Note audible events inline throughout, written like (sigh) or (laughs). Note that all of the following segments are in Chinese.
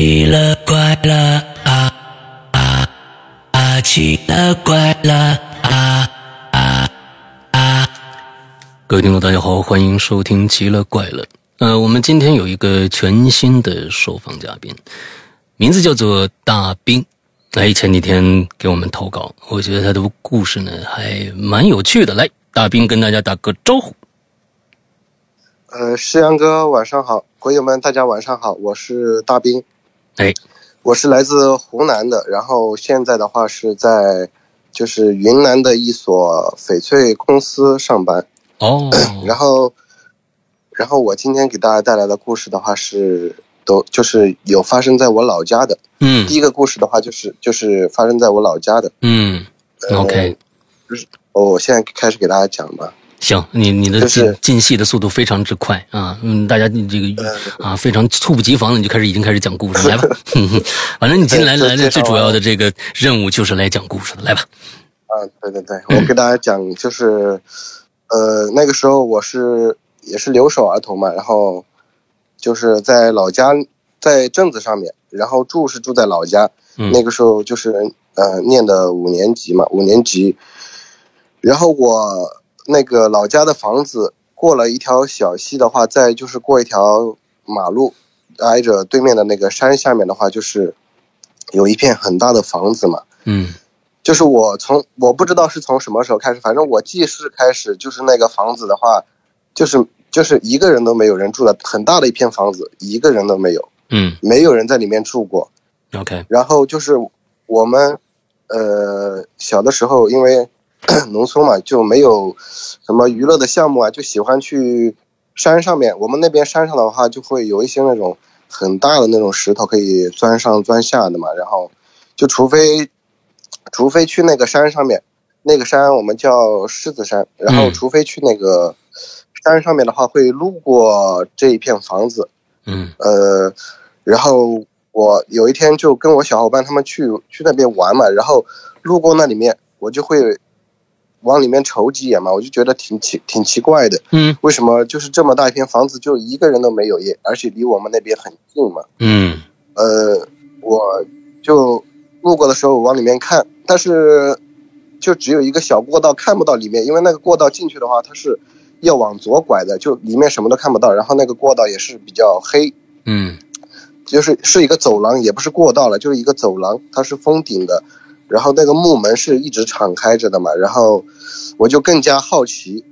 奇了怪了啊啊啊！奇了怪了啊啊啊！各位听众，大家好，欢迎收听《奇了怪了》。呃，我们今天有一个全新的受访嘉宾，名字叫做大兵。哎，前几天给我们投稿，我觉得他的故事呢还蛮有趣的。来，大兵跟大家打个招呼。呃，诗阳哥，晚上好，鬼友们，大家晚上好，我是大兵。哎，我是来自湖南的，然后现在的话是在就是云南的一所翡翠公司上班。哦，(coughs) 然后，然后我今天给大家带来的故事的话是都就是有发生在我老家的。嗯第一个故事的话就是就是发生在我老家的。嗯，OK，哦，我现在开始给大家讲吧。行，你你的就是进进戏的速度非常之快啊，嗯，大家你这个啊非常猝不及防的你就开始已经开始讲故事来吧 (laughs) (laughs) 反正你今天来对来的最主要的这个任务就是来讲故事的，来吧。啊，对对对，我给大家讲，就是，呃，那个时候我是也是留守儿童嘛，然后就是在老家，在镇子上面，然后住是住在老家，嗯那个时候就是呃念的五年级嘛，五年级，然后我那个老家的房子过了一条小溪的话，再就是过一条马路，挨着对面的那个山下面的话，就是有一片很大的房子嘛。嗯就是我从我不知道是从什么时候开始，反正我记事开始就是那个房子的话，就是就是一个人都没有人住的，很大的一片房子，一个人都没有，嗯没有人在里面住过。，OK，然后就是我们呃小的时候，因为 (clears throat) 农村嘛，就没有什么娱乐的项目啊，就喜欢去山上面。我们那边山上的话，就会有一些那种很大的那种石头可以钻上钻下的嘛。然后就除非除非去那个山上面，那个山我们叫狮子山，然后嗯除非去那个山上面的话，会路过这一片房子。嗯呃，然后我有一天就跟我小伙伴他们去去那边玩嘛，然后路过那里面，我就会往里面瞅几眼嘛，我就觉得挺奇挺奇怪的，嗯。为什么？就是这么大一片房子就一个人都没有也，而且离我们那边很近嘛，嗯。呃，我就路过的时候往里面看，但是就只有一个小过道，看不到里面，因为那个过道进去的话，它是要往左拐的，就里面什么都看不到，然后那个过道也是比较黑。嗯。就是是一个走廊，也不是过道了，就是一个走廊，它是封顶的，然后那个木门是一直敞开着的嘛，然后我就更加好奇，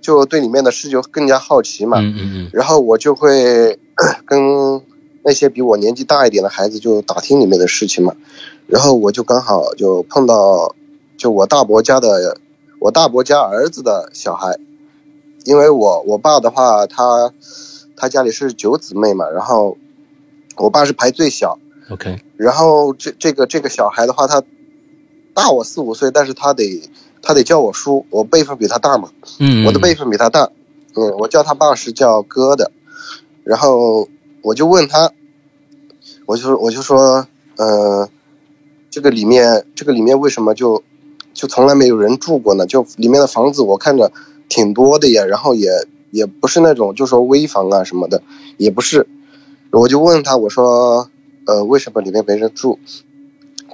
就对里面的事就更加好奇嘛，嗯嗯然后我就会 (coughs) 跟那些比我年纪大一点的孩子就打听里面的事情嘛，然后我就刚好就碰到，就我大伯家的我大伯家儿子的小孩，因为我我爸的话，他他家里是九姊妹嘛，然后我爸是排最小，，OK，然后这这个这个小孩的话，他大我四五岁，但是他得他得叫我叔，我辈分比他大嘛，嗯，我的辈分比他大，嗯，我叫他爸是叫哥的，然后我就问他，我就我就说，呃，这个里面这个里面为什么就就从来没有人住过呢？就里面的房子我看着挺多的呀，然后也也不是那种就说危房啊什么的，也不是，我就问他，我说，呃，为什么里面没人住？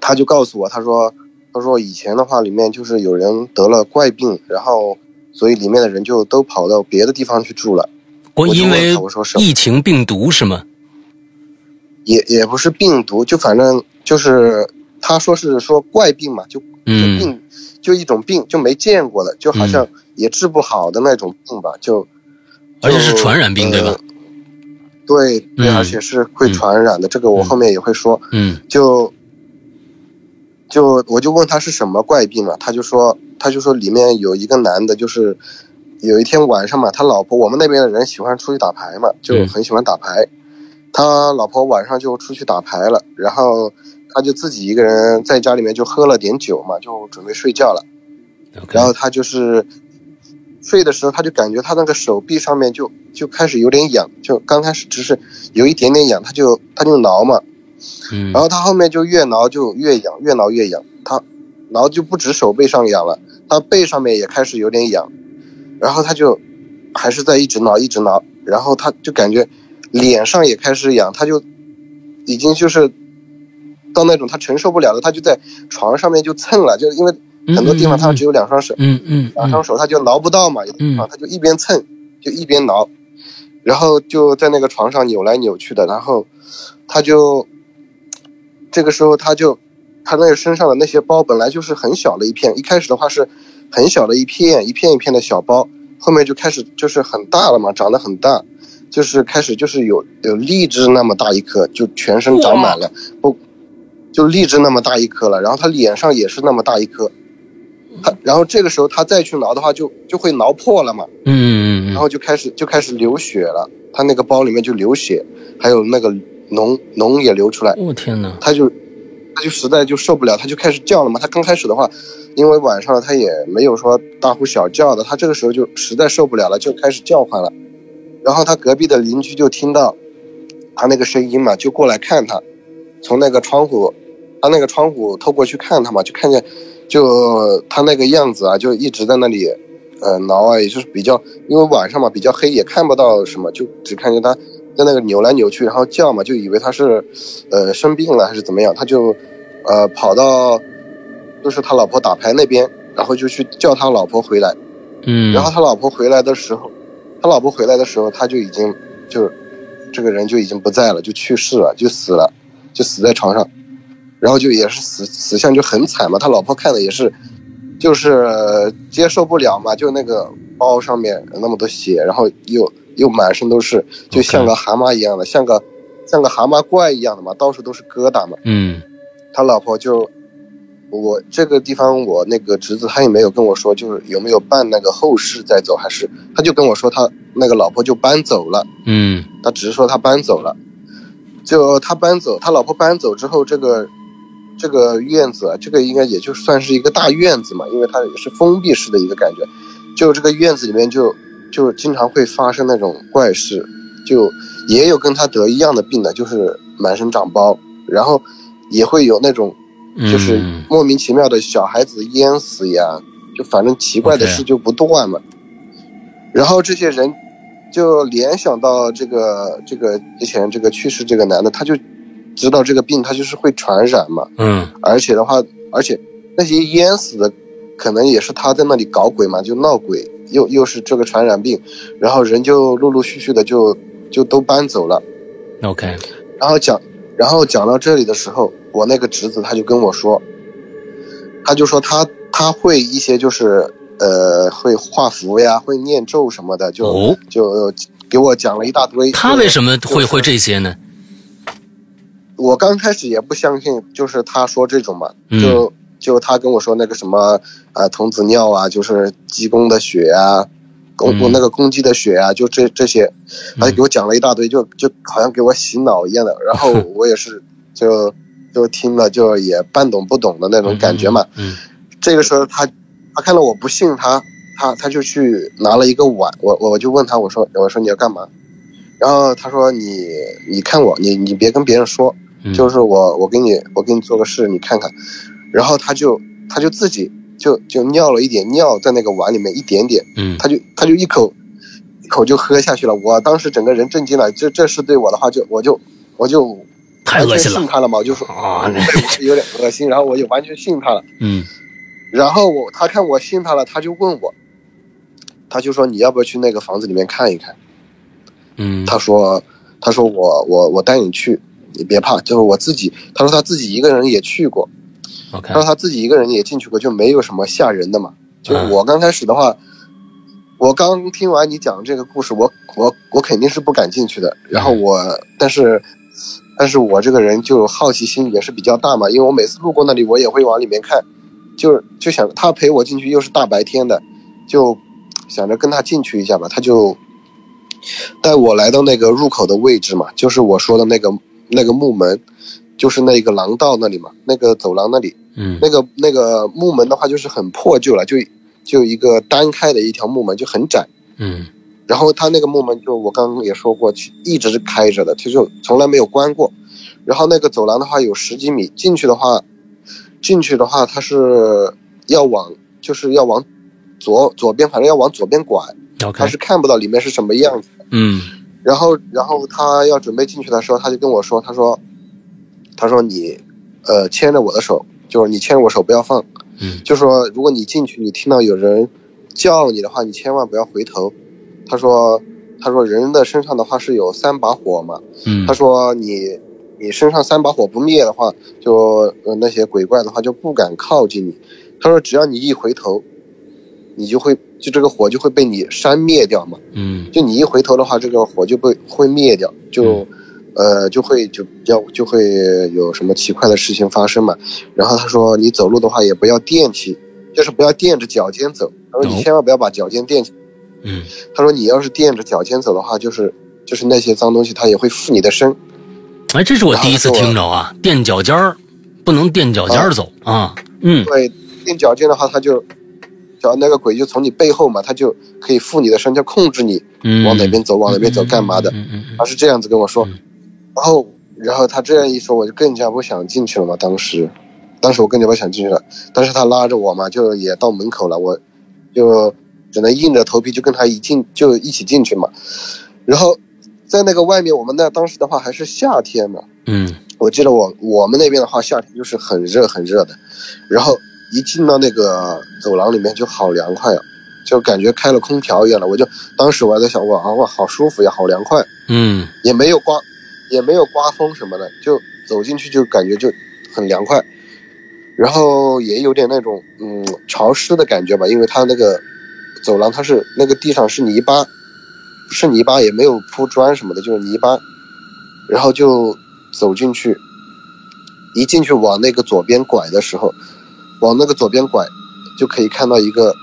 他就告诉我，他说，他说以前的话里面就是有人得了怪病，然后所以里面的人就都跑到别的地方去住了，我因为我说是疫情病毒是吗？也也不是病毒，就反正就是他说是说怪病嘛，就病、就一种病，就没见过的，就好像也治不好的那种病吧，就而且是传染病对吧？呃？对对，嗯。而且是会传染的，这个我嗯。后面也会说。嗯。就就我就问他是什么怪病嘛，他就说他就说里面有一个男的，就是有一天晚上嘛，他老婆我们那边的人喜欢出去打牌嘛，就嗯很喜欢打牌，他老婆晚上就出去打牌了，然后他就自己一个人在家里面就喝了点酒嘛，就准备睡觉了。然后他就是睡的时候，他就感觉他那个手臂上面就就开始有点痒，就刚开始只是有一点点痒，他就他就挠嘛，嗯。然后他后面就越挠就越痒，越挠越痒，他挠就不止手背上痒了，他背上面也开始有点痒，然后他就还是在一直挠一直挠，然后他就感觉脸上也开始痒，他就已经就是到那种他承受不了了，他就在床上面就蹭了，就因为很多地方他只有两双手，嗯嗯两双手他就挠不到嘛，有的地方嗯他就一边蹭就一边挠，然后就在那个床上扭来扭去的，然后他就这个时候他就他那个身上的那些包本来就是很小的一片，一开始的话是很小的一片一片一片的小包，后面就开始就是很大了嘛，长得很大，就是开始就是有有荔枝那么大一颗，就全身长满了，不就荔枝那么大一颗了，然后他脸上也是那么大一颗。他，然后这个时候他再去挠的话就，就会挠破了嘛，嗯嗯然后就开始就开始流血了，他那个包里面就流血，还有那个脓脓也流出来，我天哪，他就他就实在就受不了，他就开始叫了嘛。他刚开始的话，因为晚上了，他也没有说大呼小叫的，他这个时候就实在受不了了，就开始叫唤了。然后他隔壁的邻居就听到他那个声音嘛，就过来看他，从那个窗户，他那个窗户透过去看他嘛，就看见就他那个样子啊，就一直在那里。呃，挠啊，也就是比较，因为晚上嘛比较黑，也看不到什么，就只看见他在那个扭来扭去，然后叫嘛，就以为他是，呃，生病了还是怎么样，他就，呃，跑到，就是他老婆打牌那边，然后就去叫他老婆回来，嗯，然后他老婆回来的时候，他老婆回来的时候，他就已经就，这个人就已经不在了，就去世了，就死了，就死在床上，然后就也是死死相就很惨嘛，他老婆看的也是，就是接受不了嘛，就那个包上面那么多血，然后又又满身都是，就像个蛤蟆一样的，像个像个蛤蟆怪一样的嘛，到处都是疙瘩嘛。嗯。他老婆就，我这个地方我那个侄子他也没有跟我说，就是有没有办那个后事再走，还是他就跟我说他那个老婆就搬走了，嗯。他只是说他搬走了，就他搬走，他老婆搬走之后，这个这个院子啊，这个应该也就算是一个大院子嘛，因为它也是封闭式的一个感觉，就这个院子里面就就经常会发生那种怪事，就也有跟他得一样的病的，就是满身长包，然后也会有那种嗯，就是莫名其妙的小孩子淹死呀，就反正奇怪的事就不断嘛。然后这些人就联想到这个这个之前这个去世这个男的，他就知道这个病他就是会传染嘛，嗯。而且的话，而且那些淹死的可能也是他在那里搞鬼嘛，就闹鬼，又又是这个传染病，然后人就陆陆续续的就就都搬走了。，OK，然后讲，然后讲到这里的时候，我那个侄子他就跟我说，他就说他他会一些就是呃会画符呀，会念咒什么的，就、哦，就给我讲了一大堆。他为什么会会这？些呢？我刚开始也不相信，就是他说这种嘛，嗯就就他跟我说那个什么啊童子尿啊，就是鸡公的血啊，公、嗯那个公鸡的血啊，就这这些，他就给我讲了一大堆，就就好像给我洗脑一样的。然后我也是就就听了就也半懂不懂的那种感觉嘛。嗯这个时候他他看到我不信他，他他就去拿了一个碗，我我就问他我说我说你要干嘛？然后他说你你看我你你别跟别人说，嗯，就是我我给你我给你做个事你看看，然后他就他就自己就就尿了一点尿在那个碗里面一点点，嗯他就他就一口一口就喝下去了。我当时整个人震惊了，这这是对我的话就我就我就完全太恶心了信他了嘛，我就说啊，有点恶心，然后我就完全信他了。嗯然后我他看我信他了，他就问我，他就说你要不要去那个房子里面看一看？嗯，他说他说我我我带你去，你别怕，就是我自己。他说他自己一个人也去过，OK，他说他自己一个人也进去过，就没有什么吓人的嘛。就是我刚开始的话，我刚听完你讲这个故事，我我我肯定是不敢进去的。然后我，但是，但是我这个人就好奇心也是比较大嘛，因为我每次路过那里，我也会往里面看，就就想他陪我进去，又是大白天的，就想着跟他进去一下吧。他就带我来到那个入口的位置嘛，就是我说的那个那个木门，就是那个廊道那里嘛，那个走廊那里。嗯那个那个木门的话，就是很破旧了，就就一个单开的一条木门，就很窄。嗯然后他那个木门就我刚刚也说过，一直是开着的，他就从来没有关过。然后那个走廊的话有十几米，进去的话，进去的话他是要往就是要往左左边，反正要往左边拐，他是看不到里面是什么样子。嗯然后然后他要准备进去的时候，他就跟我说，他说他说你，呃，牵着我的手，就是你牵着我手不要放，嗯就说如果你进去，你听到有人叫你的话，你千万不要回头。他说，他说人的身上的话是有三把火嘛，嗯他说你你身上三把火不灭的话，就呃那些鬼怪的话就不敢靠近你。他说只要你一回头，你就会就这个火就会被你扇灭掉嘛。嗯就你一回头的话，这个火就被会灭掉，就，呃，就会就要就会有什么奇怪的事情发生嘛。然后他说，你走路的话也不要踮起，就是不要垫着脚尖走。他说哦你千万不要把脚尖垫起。嗯他说你要是垫着脚尖走的话，就是就是那些脏东西它也会附你的身。哎，这是我第一次听着啊，垫脚尖儿，不能垫脚尖儿走啊。嗯对，垫脚尖的话，他就，脚那个鬼就从你背后嘛，他就可以附你的身，就控制你嗯，往哪边走，往哪边走，干嘛的。他是这样子跟我说嗯，然后然后他这样一说，我就更加不想进去了嘛。当时，当时我更加不想进去了，但是他拉着我嘛，就也到门口了，我就只能硬着头皮就跟他一进就一起进去嘛。然后在那个外面，我们那当时的话还是夏天嘛，嗯我记得我我们那边的话，夏天就是很热很热的，然后一进到那个走廊里面就好凉快啊，就感觉开了空调一样的。我就当时我还在想，哇啊哇，好舒服呀，好凉快。嗯也没有刮，也没有刮风什么的，就走进去就感觉就很凉快，然后也有点那种嗯潮湿的感觉吧，因为它那个走廊它是那个地上是泥巴，是泥巴也没有铺砖什么的，就是泥巴，然后就走进去，一进去往那个左边拐的时候，往那个左边拐，就可以看到一个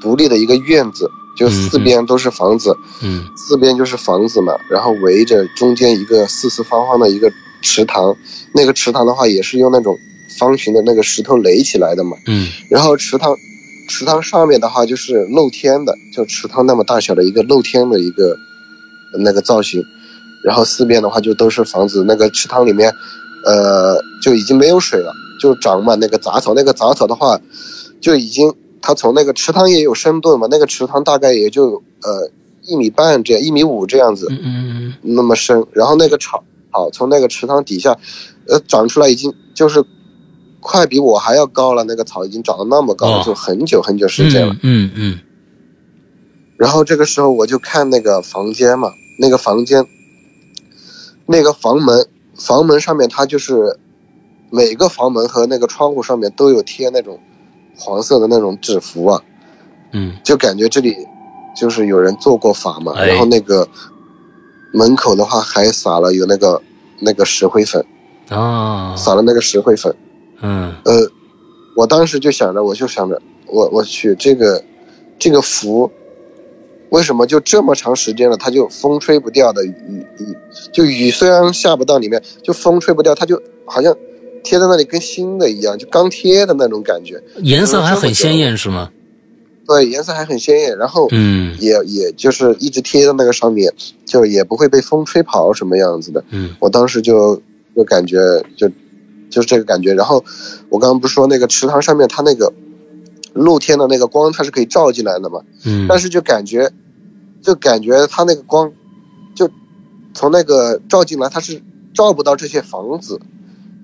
独立的一个院子，就四边都是房子。嗯四边就是房子嘛，然后围着中间一个四四方方的一个池塘，那个池塘的话也是用那种方形的那个石头垒起来的嘛，嗯然后池塘，池塘上面的话就是露天的，就池塘那么大小的一个露天的一个那个造型，然后四边的话就都是房子，那个池塘里面，呃就已经没有水了，就长满那个杂草，那个杂草的话就已经它从那个池塘也有深度嘛，那个池塘大概也就呃一米半这样，一米五这样子，嗯嗯那么深，然后那个草草从那个池塘底下，呃，长出来已经就是快比我还要高了，那个草已经长得那么高了，哦。就很久很久时间了。嗯嗯。然后这个时候我就看那个房间嘛，那个房间，那个房门，房门上面它就是每个房门和那个窗户上面都有贴那种黄色的那种纸符啊，嗯。就感觉这里就是有人做过法嘛，哎。然后那个门口的话还撒了有那个那个石灰粉，嗯啊。撒了那个石灰粉。嗯。呃，我当时就想着，我就想着，我我去这个这个符，为什么就这么长时间了，它就风吹不掉的雨雨，就雨虽然下不到里面，就风吹不掉，它就好像贴在那里跟新的一样，就刚贴的那种感觉。颜色还很鲜艳是吗？对，颜色还很鲜艳，然后嗯也也就是一直贴在那个上面，就也不会被风吹跑什么样子的。嗯我当时就就感觉就就是这个感觉。然后我刚刚不是说那个池塘上面它那个露天的那个光它是可以照进来的嘛？嗯但是就感觉就感觉它那个光就从那个照进来，它是照不到这些房子。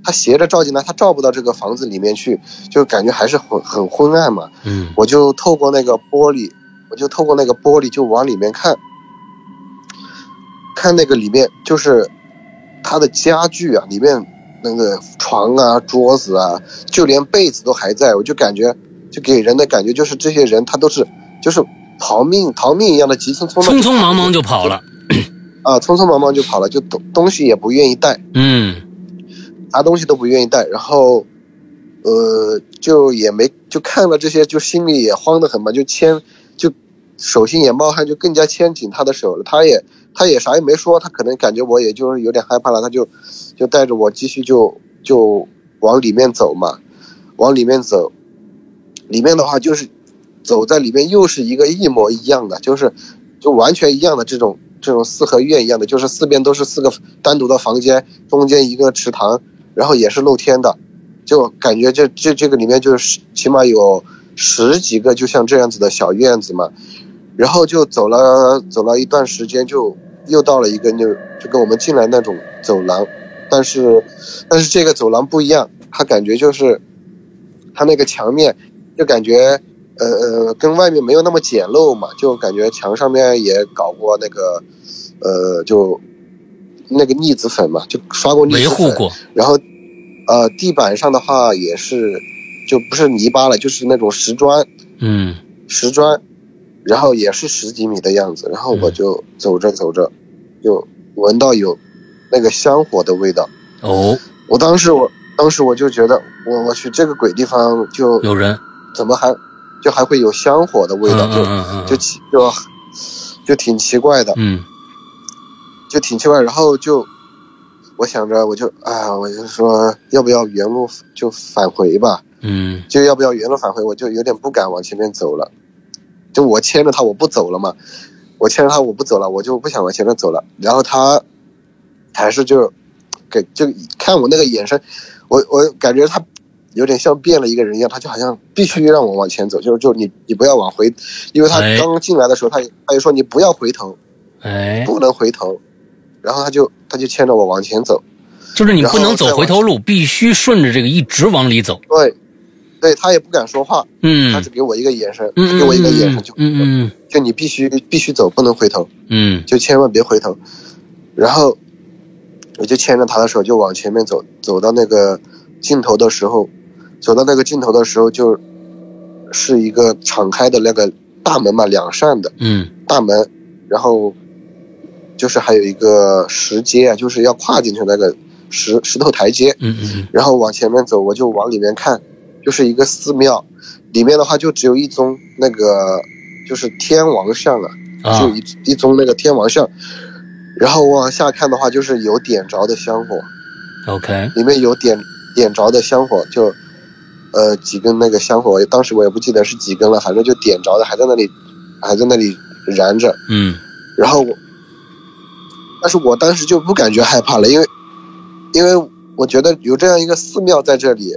它斜着照进来，它照不到这个房子里面去，就感觉还是很很昏暗嘛。嗯我就透过那个玻璃，我就透过那个玻璃就往里面看，看那个里面就是他的家具啊，里面那个床啊、桌子啊，就连被子都还在，我就感觉就给人的感觉就是这些人他都是就是逃命逃命一样的急匆匆的匆匆忙忙就跑了。啊，匆匆忙忙就跑了，就东东西也不愿意带，嗯啥东西都不愿意带，然后，呃，就也没就看了这些，就心里也慌得很嘛，就牵，就手心也冒汗，就更加牵紧他的手了。他也他也啥也没说，他可能感觉我也就是有点害怕了，他就就带着我继续就就往里面走嘛，往里面走，里面的话就是走在里面又是一个一模一样的，就是就完全一样的这种这种四合院一样的，就是四边都是四个单独的房间，中间一个池塘，然后也是露天的，就感觉这这这个里面就是起码有十几个就像这样子的小院子嘛，然后就走了走了一段时间，就又到了一个就就跟我们进来那种走廊，但是但是这个走廊不一样，它感觉就是它那个墙面就感觉呃呃跟外面没有那么简陋嘛，就感觉墙上面也搞过那个呃就那个腻子粉嘛，就刷过腻子粉，维护过，然后呃地板上的话也是就不是泥巴了，就是那种石砖。嗯。石砖，然后也是十几米的样子，然后我就走着走着，就闻到有那个香火的味道。哦，我当时我当时我就觉得，我我去这个鬼地方就有人，怎么还就还会有香火的味道，嗯嗯嗯就就奇就就挺奇怪的，嗯就挺奇怪。然后就我想着，我就啊，我就说要不要原路就返回吧。嗯就要不要原路返回，我就有点不敢往前面走了。就我牵着他，我不走了嘛，我牵着他，我不走了，我就不想往前面走了。然后他还是就给就看我那个眼神，我我感觉他有点像变了一个人一样，他就好像必须让我往前走，就是就你你不要往回，因为他哎刚进来的时候，他他就说你不要回头，哎，不能回头，然后他就他就牵着我往前走，就是你不能走回头路，必须顺着这个一直往里走。对，对他也不敢说话，嗯。他只给我一个眼神，嗯给我一个眼神就嗯嗯。就你必须必须走，不能回头，嗯。就千万别回头。然后我就牵着他的手就往前面走，走到那个尽头的时候，走到那个尽头的时候，就是一个敞开的那个大门嘛，两扇的嗯。大门，然后就是还有一个石阶啊，就是要跨进去那个石石头台阶，嗯嗯然后往前面走，我就往里面看，就是一个寺庙，里面的话就只有一宗那个就是天王像啊，啊。就一一宗那个天王像，然后往下看的话就是有点着的香火，，OK，里面有点点着的香火，就呃几根那个香火，当时我也不记得是几根了，反正就点着的，还在那里还在那里燃着，嗯。然后我，但是我当时就不感觉害怕了，因为，因为我觉得有这样一个寺庙在这里，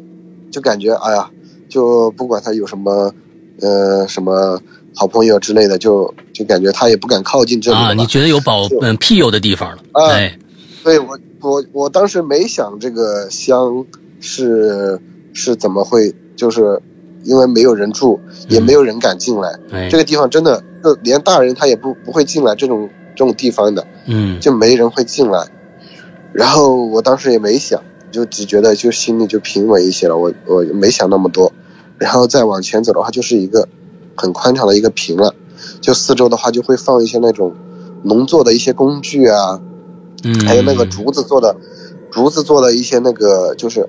就感觉哎呀，就不管他有什么，呃，什么好朋友之类的，就就感觉他也不敢靠近这里啊，你觉得有保就嗯庇佑的地方了？啊哎，对我我我当时没想这个香是是怎么会，就是因为没有人住，也没有人敢进来，哎。这，个地方真的就连大人他也不不会进来这种这种地方的。嗯就没人会进来。然后我当时也没想，就只觉得就心里就平稳一些了。我我没想那么多，然后再往前走的话，就是一个很宽敞的一个平了。就四周的话，就会放一些那种农作的一些工具啊，嗯，还有那个竹子做的竹子做的一些那个就是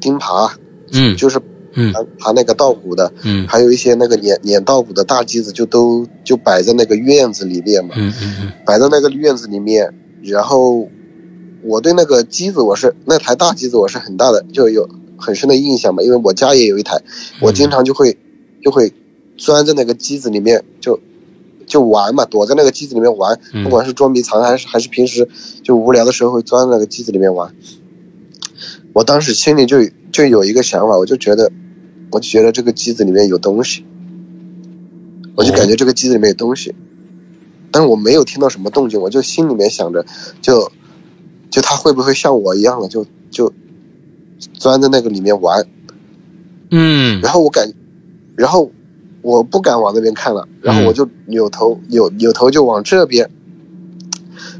钉耙，嗯就是嗯爬爬那个稻谷的，嗯还有一些那个碾碾稻谷的大机子，就都就摆在那个院子里面嘛。嗯嗯嗯摆在那个院子里面，然后我对那个机子我是那台大机子我是很大的，就有很深的印象嘛，因为我家也有一台，我经常就会就会钻在那个机子里面就就玩嘛，躲在那个机子里面玩，嗯不管是捉迷藏还是还是平时就无聊的时候会钻在那个机子里面玩。我当时心里就就有一个想法，我就觉得，我就觉得这个机子里面有东西，我就感觉这个机子里面有东西，但是我没有听到什么动静，我就心里面想着，就就他会不会像我一样的，就就钻在那个里面玩，嗯。然后我感，然后我不敢往那边看了，然后我就扭头扭扭头就往这边，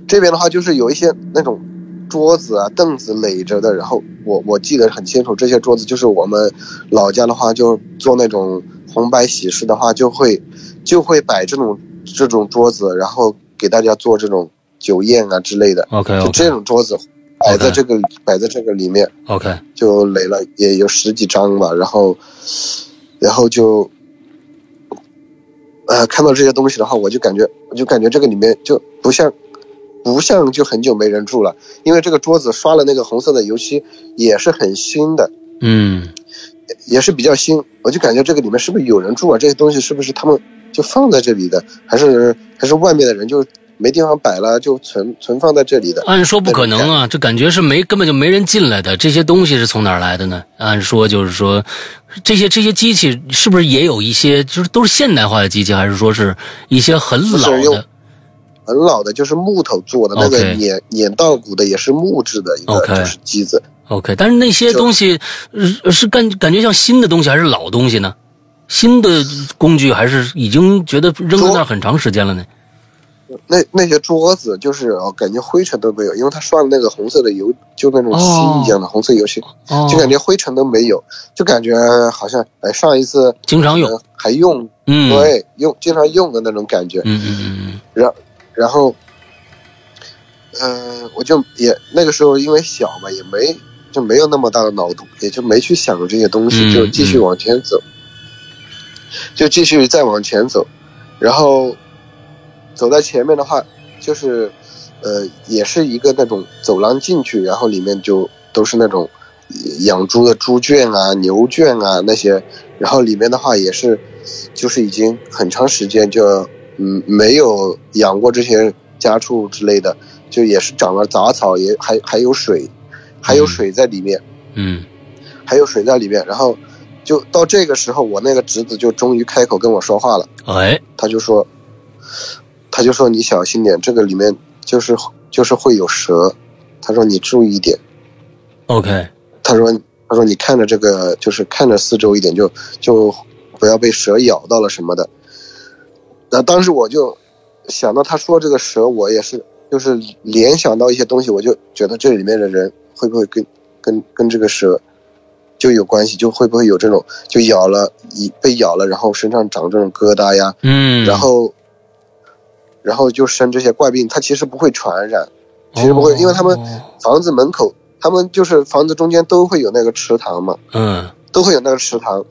这边的话就是有一些那种桌子啊凳子垒着的，然后我我记得很清楚，这些桌子就是我们老家的话就做那种红白喜事的话就会就会摆这种这种桌子，然后给大家做这种酒宴啊之类的，，OK 就这种桌子摆在这个摆在这个里面。OK，就垒了也有十几张吧，然后，然后就，呃，看到这些东西的话，我就感觉，我就感觉这个里面就不像，不像就很久没人住了，因为这个桌子刷了那个红色的油漆，也是很新的，嗯也是比较新，我就感觉这个里面是不是有人住啊？这些东西是不是他们就放在这里的，还是还是外面的人就没地方摆了，就存存放在这里的？按说不可能啊，这感觉是没根本就没人进来的。这些东西是从哪儿来的呢？按说就是说，这些这些机器是不是也有一些就是都是现代化的机器，还是说是一些很老的？很老的，就是木头做的，那个碾碾稻谷的也是木质的一个就是机子。OK，但是那些东西呃是感感觉像新的东西还是老东西呢？新的工具还是已经觉得扔在那很长时间了呢？那那些桌子就是哦，感觉灰尘都没有，因为它刷了那个红色的油，就那种哦漆一样的红色油漆，哦，就感觉灰尘都没有，就感觉好像哎上一次经常用，呃还用，嗯，对，用经常用的那种感觉。嗯嗯嗯然然后，呃，我就也那个时候因为小嘛，也没就没有那么大的脑洞，也就没去想这些东西，嗯就继续往前走，就继续再往前走，然后走在前面的话，就是呃，也是一个那种走廊进去，然后里面就都是那种养猪的猪圈啊、牛圈啊那些，然后里面的话也是，就是已经很长时间就嗯没有养过这些家畜之类的，就也是长了杂草，也还还有水，还有水在里面，嗯还有水在里面，然后就到这个时候，我那个侄子就终于开口跟我说话了。嗯，哎，他就说，他就说你小心点，这个里面就是就是会有蛇。他说你注意一点。OK，他说他说你看着这个就是看着四周一点，就就不要被蛇咬到了什么的。那当时我就想到他说这个蛇，我也是就是联想到一些东西，我就觉得这里面的人会不会跟跟跟这个蛇就有关系，就会不会有这种就咬了一被咬了，然后身上长这种疙瘩呀，嗯，然后，然后就生这些怪病，它其实不会传染，其实不会，因为他们哦。房子门口，他们就是房子中间都会有那个池塘嘛，嗯。都会有那个池塘，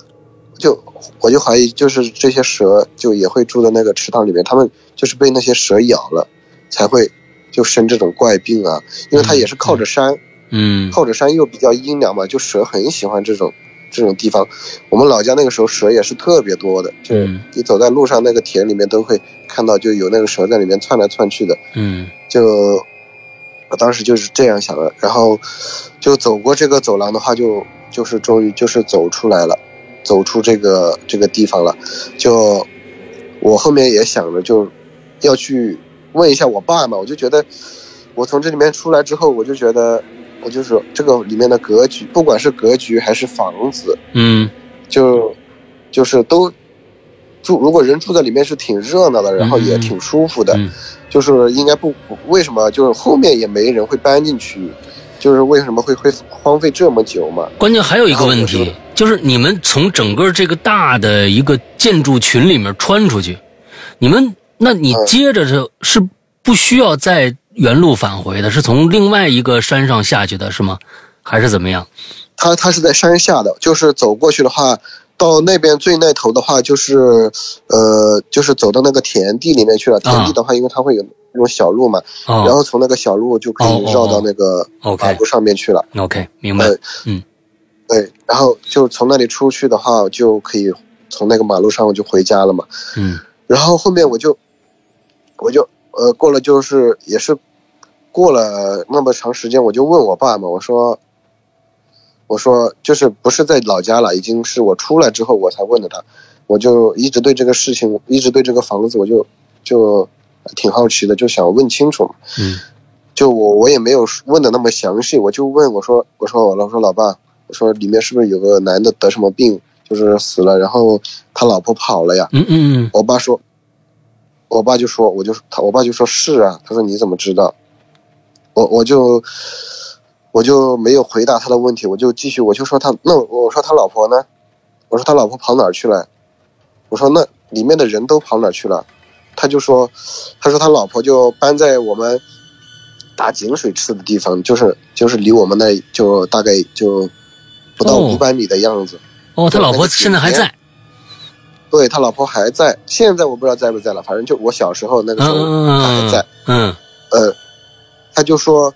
就我就怀疑，就是这些蛇就也会住在那个池塘里面，他们就是被那些蛇咬了，才会就生这种怪病啊，因为它也是靠着山，嗯靠着山又比较阴凉嘛，就蛇很喜欢这种这种地方。我们老家那个时候蛇也是特别多的，就嗯你走在路上那个田里面都会看到，就有那个蛇在里面窜来窜去的。嗯就我当时就是这样想的，然后就走过这个走廊的话就，就是终于就是走出来了，走出这个这个地方了。就我后面也想着就要去问一下我爸嘛，我就觉得我从这里面出来之后，我就觉得我就是这个里面的格局，不管是格局还是房子，嗯。就就是都住，如果人住在里面是挺热闹的，然后也挺舒服的，嗯。就是应该不为什么就是后面也没人会搬进去，就是为什么会会荒废这么久嘛？关键还有一个问题，就是你们从整个这个大的一个建筑群里面穿出去，你们那你嗯接着是是不需要再原路返回的，是从另外一个山上下去的是吗？还是怎么样？它它是在山下的，就是走过去的话，到那边最那头的话，就是呃，就是走到那个田地里面去了。田地的话，因为它会有那种小路嘛，哦，然后从那个小路就可以绕到那个马路上面去了。OK 明白。呃，嗯。对，然后就从那里出去的话，就可以从那个马路上我就回家了嘛。嗯。然后后面我就，我就呃过了就是也是过了那么长时间，我就问我爸嘛，我说，我说就是不是在老家了，已经是我出来之后我才问的他，我就一直对这个事情，一直对这个房子，我就就挺好奇的，就想问清楚嘛。嗯就我我也没有问的那么详细，我就问我说我说我说老爸，我说里面是不是有个男的得什么病，就是死了，然后他老婆跑了呀？嗯嗯我爸说，我爸就说，我就他，我爸就说是啊，他说你怎么知道？我我就我就没有回答他的问题，我就继续，我就说他那我说他老婆呢？我说他老婆跑哪儿去了？我说那里面的人都跑哪儿去了？他就说，他说他老婆就搬在我们打井水吃的地方，就是就是离我们那就大概就不到哦五百米的样子。哦，他老婆现在还在。对他老婆还在，现在我不知道在不在了，反正就我小时候那个嗯时候嗯他还在。嗯呃，他就说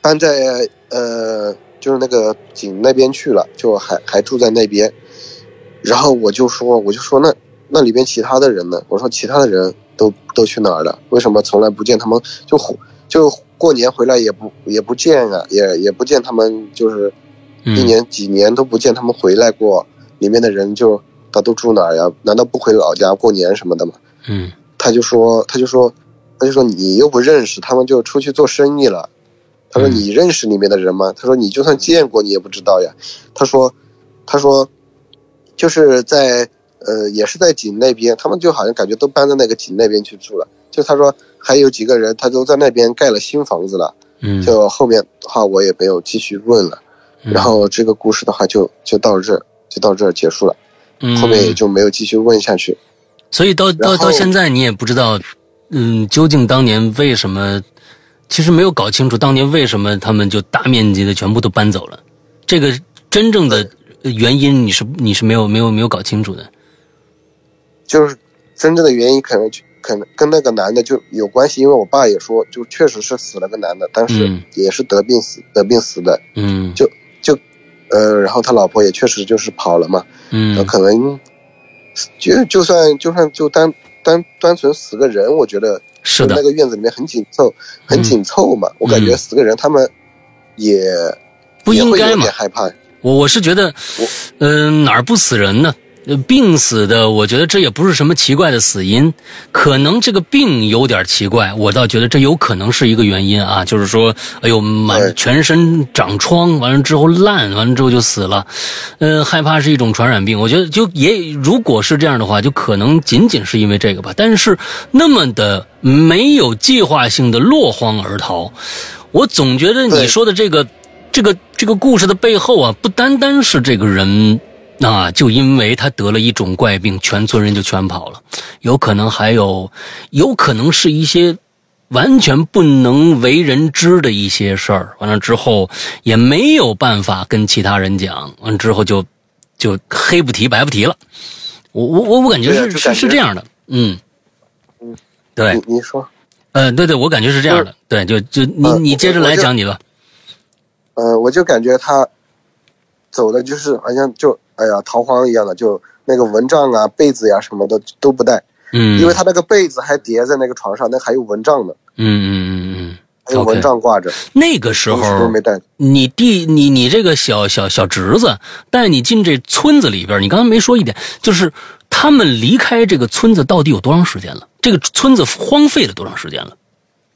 搬在呃就是那个井那边去了，就还还住在那边。然后我就说，我就说那那里边其他的人呢？我说其他的人都都去哪儿了？为什么从来不见他们？就就过年回来也不也不见啊，也也不见他们，就是嗯，一年几年都不见他们回来过。里面的人就他都住哪儿呀？难道不回老家过年什么的吗？嗯他就说，他就说，他就说你又不认识，他们就出去做生意了。他说嗯你认识里面的人吗？他说你就算见过你也不知道呀。他说，他说，就是在呃也是在井那边，他们就好像感觉都搬到那个井那边去住了。就他说还有几个人，他都在那边盖了新房子了。嗯，就后面的话我也没有继续问了。嗯然后这个故事的话就就到这儿就到这儿结束了，嗯后面也就没有继续问下去。所以到到到现在，你也不知道，嗯，究竟当年为什么，其实没有搞清楚当年为什么他们就大面积的全部都搬走了，这个真正的原因你是你是没有没有没有搞清楚的。就是真正的原因可能就可能跟那个男的就有关系，因为我爸也说，就确实是死了个男的，但是嗯也是得病死得病死的，嗯就就呃，然后他老婆也确实就是跑了嘛，呃，嗯可能就就算就算就单单单纯死个人，我觉得是的那个院子里面很紧凑，很紧凑嘛，我感觉嗯死个人他们也不应该嘛？害怕，我我是觉得，嗯、哪儿不死人呢？呃病死的，我觉得这也不是什么奇怪的死因，可能这个病有点奇怪，我倒觉得这有可能是一个原因啊，就是说，哎呦，满全身长疮，完了之后烂，完了之后就死了，呃，害怕是一种传染病，我觉得就也如果是这样的话，就可能仅仅是因为这个吧，但是那么的没有计划性的落荒而逃，我总觉得你说的这个这个这个故事的背后啊，不单单是这个人啊，就因为他得了一种怪病，全村人就全跑了，有可能还有，有可能是一些完全不能为人知的一些事儿。完了之后也没有办法跟其他人讲，完了之后就就黑不提白不提了。我我我我感觉是是是这样的，嗯。嗯，对，你你说，呃，对对，我感觉是这样的，对，就就你呃你接着来讲你吧，呃，我就感觉他走的就是好像就哎呀逃荒一样的，就那个蚊帐啊、被子呀、什么的都不带，嗯，因为他那个被子还叠在那个床上，那还有蚊帐呢，嗯嗯嗯嗯，还有蚊帐挂着，那个时候没带。你弟你你这个小小小侄子带你进这村子里边，你刚才没说一点，就是他们离开这个村子到底有多长时间了？这个村子荒废了多长时间了？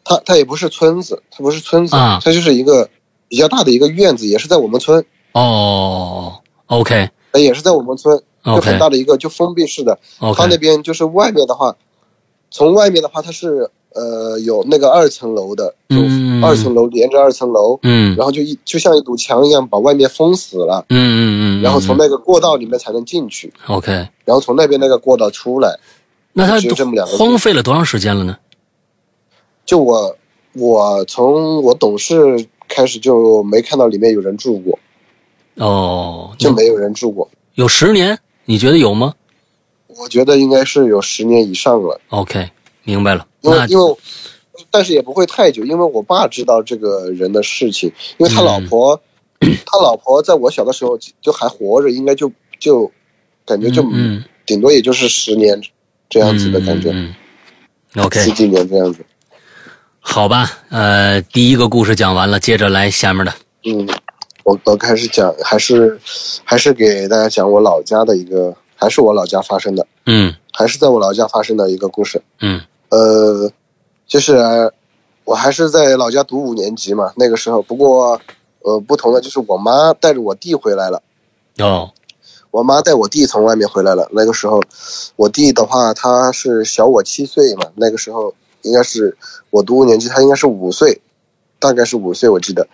他他也不是村子，他不是村子，啊它就是一个比较大的一个院子，也是在我们村，哦，OK 呃也是在我们村，就很大的一个就封闭式的。它那边就是外面的话，从外面的话它是呃有那个二层楼的，就嗯二层楼连着二层楼，嗯然后就一就像一堵墙一样把外面封死了，嗯嗯嗯，然后从那个过道里面才能进去，OK，然后从那边那个过道出来。那他这么两荒废了多长时间了呢？就我我从我懂事开始就没看到里面有人住过，哦，就没有人住过。有十年，你觉得有吗我觉得应该是有十年以上了，？OK，明白了。因为因为，但是也不会太久，因为我爸知道这个人的事情，因为他老婆，他老婆在我小的时候就还活着，应该就就感觉就嗯顶多也就是十年这样子的感觉，嗯嗯 OK，十几年这样子。好吧，呃，第一个故事讲完了，接着来下面的。嗯，我我开始讲，还是还是给大家讲我老家的一个，还是我老家发生的，嗯还是在我老家发生的一个故事。嗯呃，就是呃我还是在老家读五年级嘛，那个时候。不过，呃，不同的就是我妈带着我弟回来了。哦我妈带我弟从外面回来了。那个时候，我弟的话他是小我七岁嘛，那个时候应该是我读五年级，他应该是五岁，大概是五岁我记得。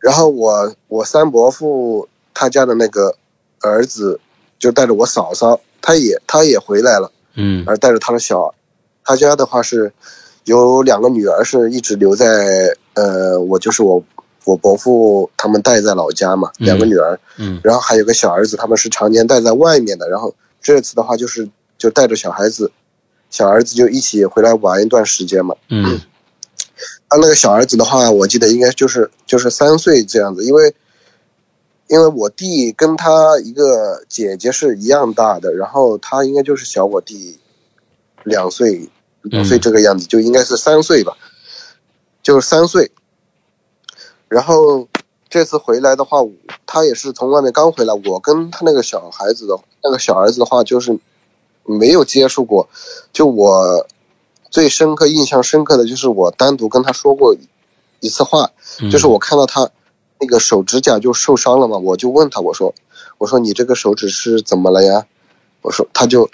然后我我三伯父他家的那个儿子就带着我嫂嫂，他也他也回来了。嗯而带着他的小，他家的话是有两个女儿是一直留在呃，我就是我我伯父他们带在老家嘛，嗯两个女儿，嗯然后还有个小儿子，他们是常年带在外面的，然后这次的话就是就带着小孩子，小儿子就一起回来玩一段时间嘛。嗯 (clears throat) 他那个小儿子的话，我记得应该就是就是三岁这样子，因为因为我弟跟他一个姐姐是一样大的，然后他应该就是小我弟两岁两岁这个样子，就应该是三岁吧，就是三岁。然后这次回来的话，他也是从外面刚回来，我跟他那个小孩子的那个小儿子的话，就是没有接触过，就我最深刻、印象深刻的就是我单独跟他说过一次话，嗯就是我看到他那个手指甲就受伤了嘛，我就问他，我说，我说你这个手指是怎么了呀？我说，他就，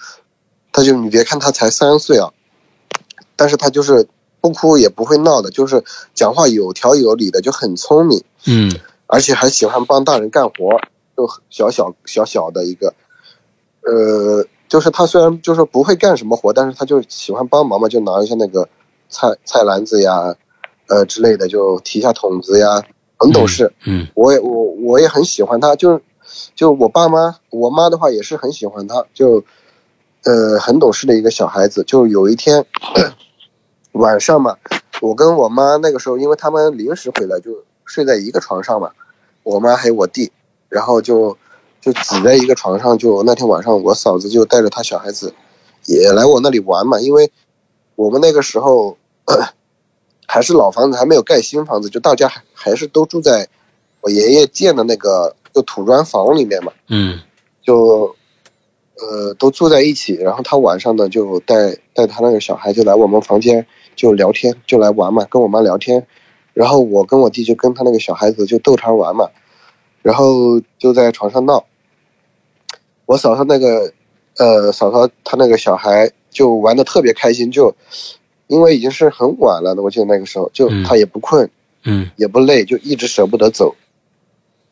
他就你别看他才三岁啊，但是他就是不哭也不会闹的，就是讲话有条有理的，就很聪明，嗯而且还喜欢帮大人干活，就小小小小的一个，呃，就是他虽然就是不会干什么活，但是他就喜欢帮忙嘛，就拿一下那个菜菜篮子呀，呃之类的，就提一下桶子呀，很懂事。嗯我也我我也很喜欢他，就就我爸妈，我妈的话也是很喜欢他，就呃很懂事的一个小孩子。就有一天晚上嘛，我跟我妈那个时候，因为他们临时回来，就睡在一个床上嘛，我妈还有我弟，然后就就挤在一个床上。就那天晚上，我嫂子就带着她小孩子也来我那里玩嘛，因为我们那个时候还是老房子，还没有盖新房子，就大家还还是都住在我爷爷建的那个就土砖房里面嘛，嗯就呃都住在一起。然后他晚上呢就带带他那个小孩就来我们房间就聊天，就来玩嘛，跟我妈聊天。然后我跟我弟就跟他那个小孩子就逗他玩嘛，然后就在床上闹。我嫂嫂那个呃嫂嫂她那个小孩就玩的特别开心，就因为已经是很晚了，我记得那个时候就嗯他也不困，嗯也不累，就一直舍不得走，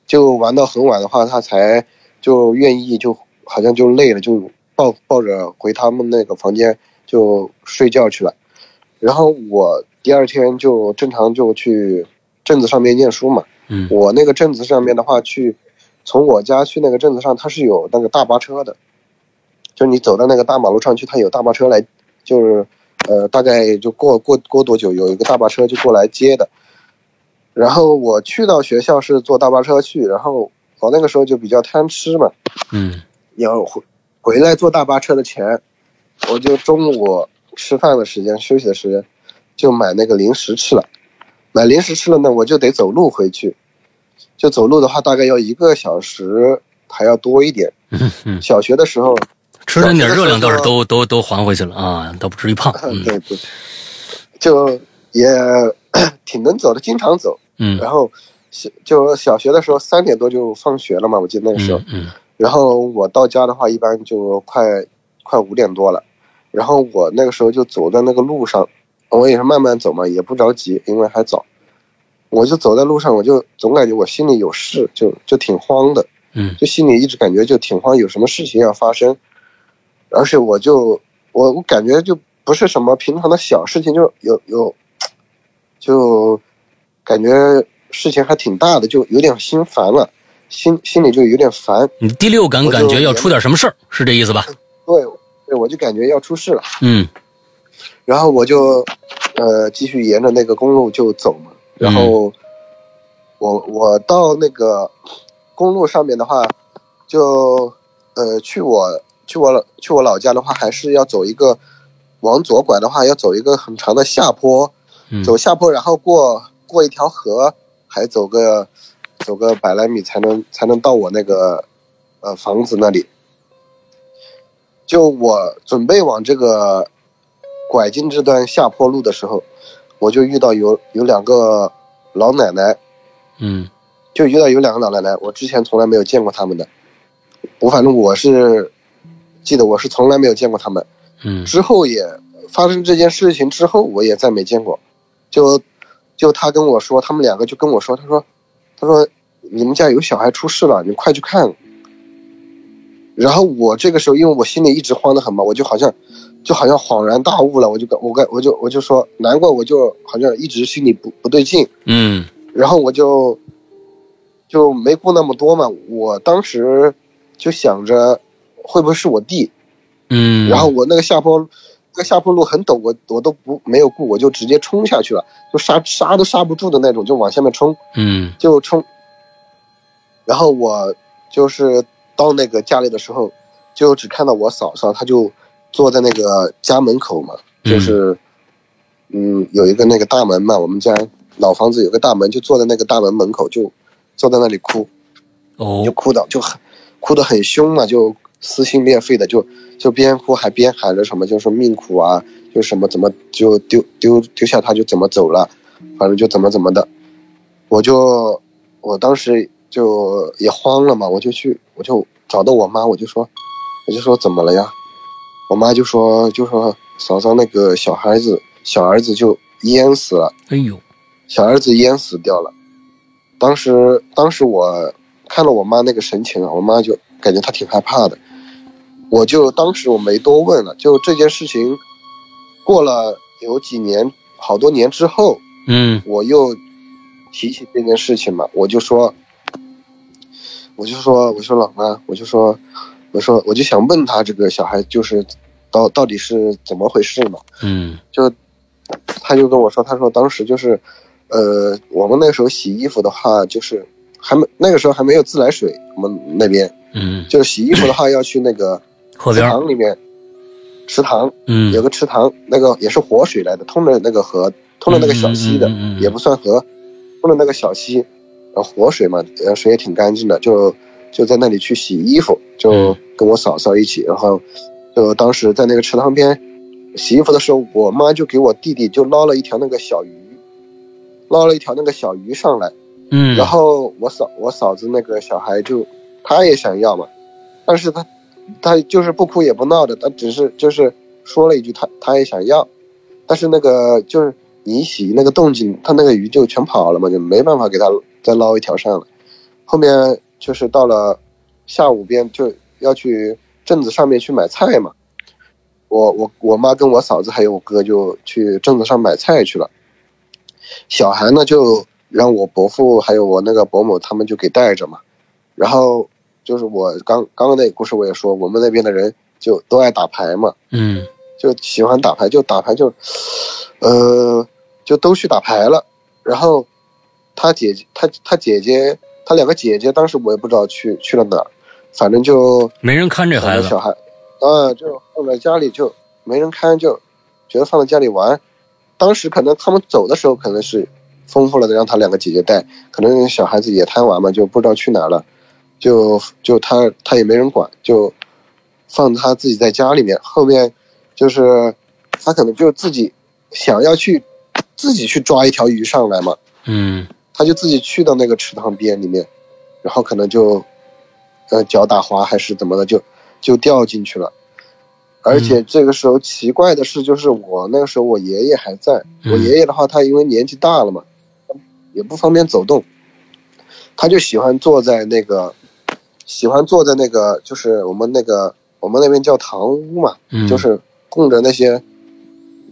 就玩到很晚的话，他才就愿意，就好像就累了，就抱抱着回他们那个房间就睡觉去了。然后我第二天就正常就去镇子上面念书嘛。嗯我那个镇子上面的话，去从我家去那个镇子上，它是有那个大巴车的，就你走到那个大马路上去，它有大巴车来，就是呃大概就过过过多久有一个大巴车就过来接的。然后我去到学校是坐大巴车去，然后我那个时候就比较贪吃嘛，嗯要回回来坐大巴车的钱，我就中午吃饭的时间、休息的时间，就买那个零食吃了。买零食吃了呢，我就得走路回去。就走路的话，大概要一个小时，还要多一点。嗯嗯，小学的时候，吃了点热量倒是都都都还回去了啊，倒不至于胖。嗯对对，就也 (clears throat) 挺能走的，经常走。嗯然后小就小学的时候三点多就放学了嘛，我记得那个时候。嗯嗯然后我到家的话，一般就快快五点多了。然后我那个时候就走在那个路上，我也是慢慢走嘛，也不着急，因为还早。我就走在路上，我就总感觉我心里有事，就就挺慌的，嗯就心里一直感觉就挺慌，有什么事情要发生。而且我就我我感觉就不是什么平常的小事情，就有有，就感觉事情还挺大的，就有点心烦了，心心里就有点烦。你第六感感觉要出点什么事儿，是这意思吧？对，对，我就感觉要出事了，嗯然后我就，呃，继续沿着那个公路就走嘛。然后我我到那个公路上面的话，就呃去我去我老去我老家的话，还是要走一个往左拐的话，要走一个很长的下坡，嗯走下坡，然后过过一条河，还走个走个百来米才能才能到我那个呃房子那里。就我准备往这个拐进这段下坡路的时候，我就遇到有有两个老奶奶，嗯就遇到有两个老奶奶，我之前从来没有见过他们的，我反正我是记得我是从来没有见过他们。嗯之后也发生这件事情之后，我也再没见过。就就他跟我说，他们两个就跟我说，他说他说你们家有小孩出事了，你快去看。然后我这个时候，因为我心里一直慌得很嘛，我就好像就好像恍然大悟了，我就我跟我就我就说，难怪我就好像一直心里不不对劲。嗯然后我就就没顾那么多嘛，我当时就想着会不会是我弟，嗯，然后我那个下坡，那个下坡路很陡，我我都不没有顾，我就直接冲下去了，就刹刹都刹不住的那种，就往下面冲，嗯就冲。然后我就是到那个家里的时候，就只看到我嫂嫂，她就坐在那个家门口嘛，就是，嗯，有一个那个大门嘛，我们家老房子有个大门，就坐在那个大门门口，就坐在那里哭，哦就哭的就很哭得很凶嘛，就撕心裂肺的，就就边哭还边喊着什么，就是命苦啊，就什么怎么就丢丢丢下他就怎么走了，反正就怎么怎么的，我就我当时就也慌了嘛，我就去我就找到我妈，我就说我就说怎么了呀？我妈就说就说嫂嫂那个小孩子小儿子就淹死了。哎呦，小儿子淹死掉了。当时，当时我看了我妈那个神情啊，我妈就感觉她挺害怕的。我就当时我没多问了，就这件事情过了有几年，好多年之后，嗯我又提起这件事情嘛，我就说，我就说，我说老妈，我就说，我说我就想问他这个小孩就是到到底是怎么回事嘛。嗯。就他就跟我说，他说当时就是，呃，我们那时候洗衣服的话，就是还没那个时候还没有自来水，我们那边嗯，就洗衣服的话要去那个 (clears throat) 池河，塘里面，池塘嗯。有嗯个池塘，那个也是活水来的，通着那个河，通着那个小溪的，嗯嗯嗯嗯嗯。也不算河，通着那个小溪，呃，活水嘛，呃，水也挺干净的，就就在那里去洗衣服，就嗯跟我嫂嫂一起，然后就当时在那个池塘边洗衣服的时候，我妈就给我弟弟就捞了一条那个小鱼，捞了一条那个小鱼上来，嗯，然后我嫂我嫂子那个小孩就他也想要嘛，但是他他就是不哭也不闹的，他只是就是说了一句他他也想要，但是那个就是你洗那个动静，他那个鱼就全跑了嘛，就没办法给他再捞一条上来。后面就是到了下午边就要去镇子上面去买菜嘛，我我我妈跟我嫂子还有我哥就去镇子上买菜去了，小孩呢就让我伯父还有我那个伯母他们就给带着嘛，然后就是我刚刚刚那个故事我也说，我们那边的人就都爱打牌嘛，嗯。就喜欢打牌，就打牌就，呃，就都去打牌了。然后他姐姐，他他姐姐，他两个姐姐，当时我也不知道去去了哪儿，反正就没人看这孩子。小，孩，啊，就放在家里就没人看，就觉得放在家里玩。当时可能他们走的时候可能是丰富了的，让他两个姐姐带，可能小孩子也贪玩嘛，就不知道去哪了，就就他他也没人管，就放他自己在家里面。后面就是他可能就自己想要去自己去抓一条鱼上来嘛，嗯。他就自己去到那个池塘边里面，然后可能就，呃，脚打滑还是怎么的，就就掉进去了。而且这个时候奇怪的是，就是我那个时候我爷爷还在，嗯。我爷爷的话，他因为年纪大了嘛，也不方便走动，他就喜欢坐在那个，喜欢坐在那个，就是我们那个我们那边叫堂屋嘛，嗯，就是供着那些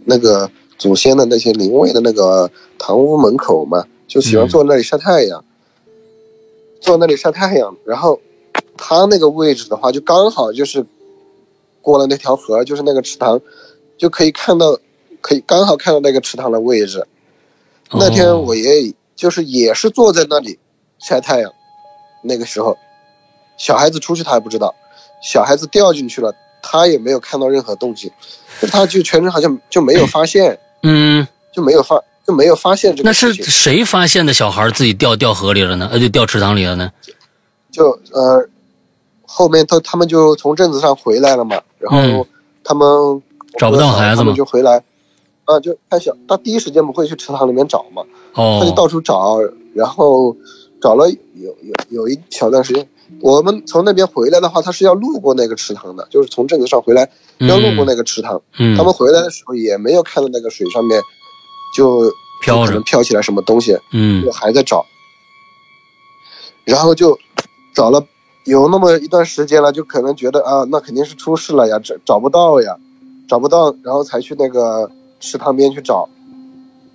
那个祖先的那些灵位的那个堂屋门口嘛，就喜欢坐那里晒太阳，坐那里晒太阳。然后他那个位置的话，就刚好就是过了那条河，就是那个池塘，就可以看到，可以刚好看到那个池塘的位置。那天哦我爷爷就是也是坐在那里晒太阳，那个时候，小孩子出去他还不知道，小孩子掉进去了，他也没有看到任何动静，就他就全程好像就没有发现，嗯，就没有发就没有发现这个那是谁发现的小孩自己掉掉河里了呢？呃，就掉池塘里了呢？就呃后面他他们就从镇子上回来了嘛，然后嗯。他们找不到孩子他们就回来，啊，就看小他第一时间不会去池塘里面找嘛，他就哦，到处找，然后找了有有有一小段时间。我们从那边回来的话，他是要路过那个池塘的，就是从镇子上回来要路过那个池塘。嗯，他们回来的时候也没有看到那个水上面就飘可能飘起来什么东西，嗯。就还在找。然后就找了有那么一段时间了，就可能觉得啊，那肯定是出事了呀，找找不到呀，找不到，然后才去那个池塘边去找。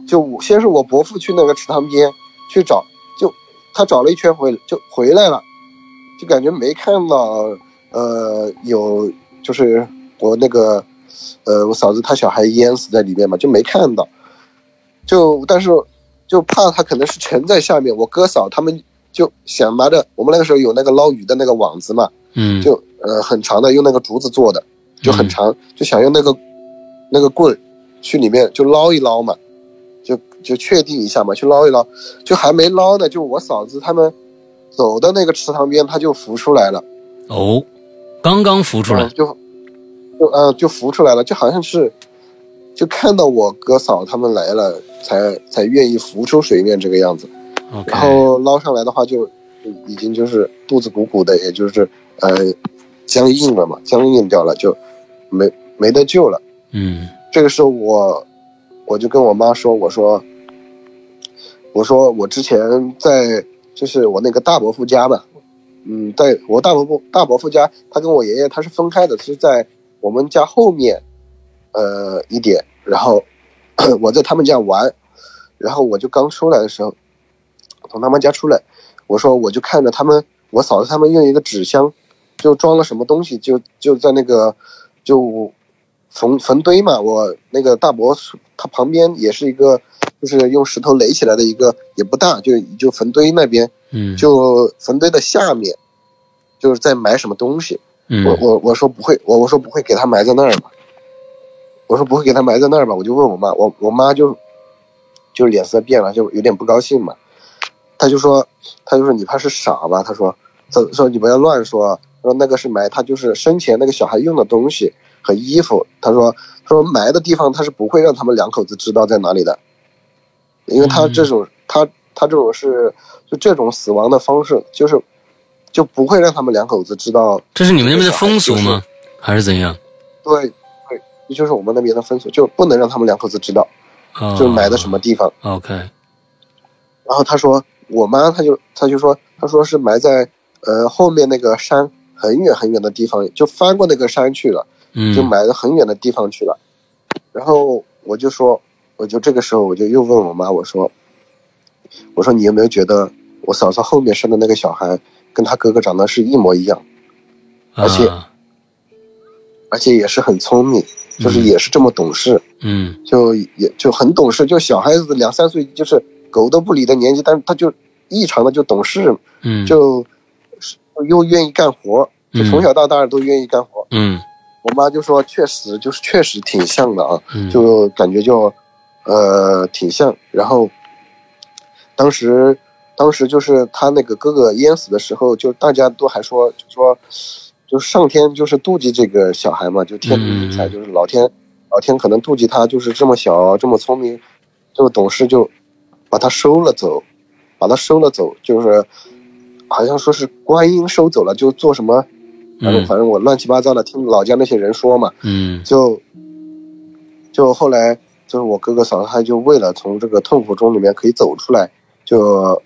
就我先是我伯父去那个池塘边去找，就他找了一圈回就回来了，就感觉没看到呃有就是我那个呃我嫂子她小孩淹死在里面嘛，就没看到。就但是就怕他可能是沉在下面，我哥嫂他们就想拿着我们那个时候有那个捞鱼的那个网子嘛，嗯，就呃很长的，用那个竹子做的，就很嗯长，就想用那个那个棍去里面就捞一捞嘛，就就确定一下嘛，去捞一捞，就还没捞呢，就我嫂子他们走到那个池塘边，他就浮出来了，哦，刚刚浮出来。嗯，就就呃就浮出来了，就好像是就看到我哥嫂他们来了，才才愿意浮出水面这个样子。然后捞上来的话就，就已经就是肚子鼓鼓的，也就是呃僵硬了嘛，僵硬掉了，就没没得救了。嗯这个时候我我就跟我妈说，我说我说我之前在就是我那个大伯父家嘛，嗯，在我大伯父大伯父家，他跟我爷爷他是分开的，是在我们家后面呃一点，然后 (clears throat) 我在他们家玩，然后我就刚出来的时候，从他们家出来，我说我就看着他们，我嫂子他们用一个纸箱就装了什么东西，就就在那个就坟坟堆嘛，我那个大伯他旁边也是一个，就是用石头垒起来的一个，也不大，就就坟堆那边，嗯，就坟堆的下面，就是在埋什么东西。嗯我我我说不会，我我说不会给他埋在那儿吧，我说不会给他埋在那儿吧，我就问我妈，我我妈就就脸色变了，就有点不高兴嘛，她就说，他就说你怕是傻吧，他说，他说你不要乱说，说那个是埋他就是生前那个小孩用的东西和衣服，他说他说埋的地方他是不会让他们两口子知道在哪里的，因为他这种、他他这种是就这种死亡的方式就是。就不会让他们两口子知道这是你们那边的风俗吗？还是怎样？对对，这就是我们那边的风俗，就不能让他们两口子知道，哦就埋在什么地方。？OK，然后他说，我妈她就她就说，她说是埋在呃后面那个山很远很远的地方，就翻过那个山去了，嗯，就埋到很远的地方去了。然后我就说，我就这个时候我就又问我妈，我说，我说你有没有觉得我嫂嫂后面生的那个小孩跟她哥哥长得是一模一样，而且啊而且也是很聪明，就是嗯也是这么懂事。嗯就也就很懂事，就小孩子两三岁就是狗都不理的年纪，但是他就异常的就懂事，嗯，就又愿意干活，就嗯从小到大都愿意干活。嗯我妈就说确实就是确实挺像的啊，嗯就感觉就呃挺像。然后当时当时就是他那个哥哥淹死的时候，就大家都还说就说就上天就是妒忌这个小孩嘛，就天妒英才，嗯就是老天老天可能妒忌他，就是这么小这么聪明，这么懂事，就把他收了走，把他收了走，就是好像说是观音收走了，就做什么。反正嗯反正我乱七八糟的听老家那些人说嘛，嗯就就后来就是我哥哥嫂子，他就为了从这个痛苦中里面可以走出来，就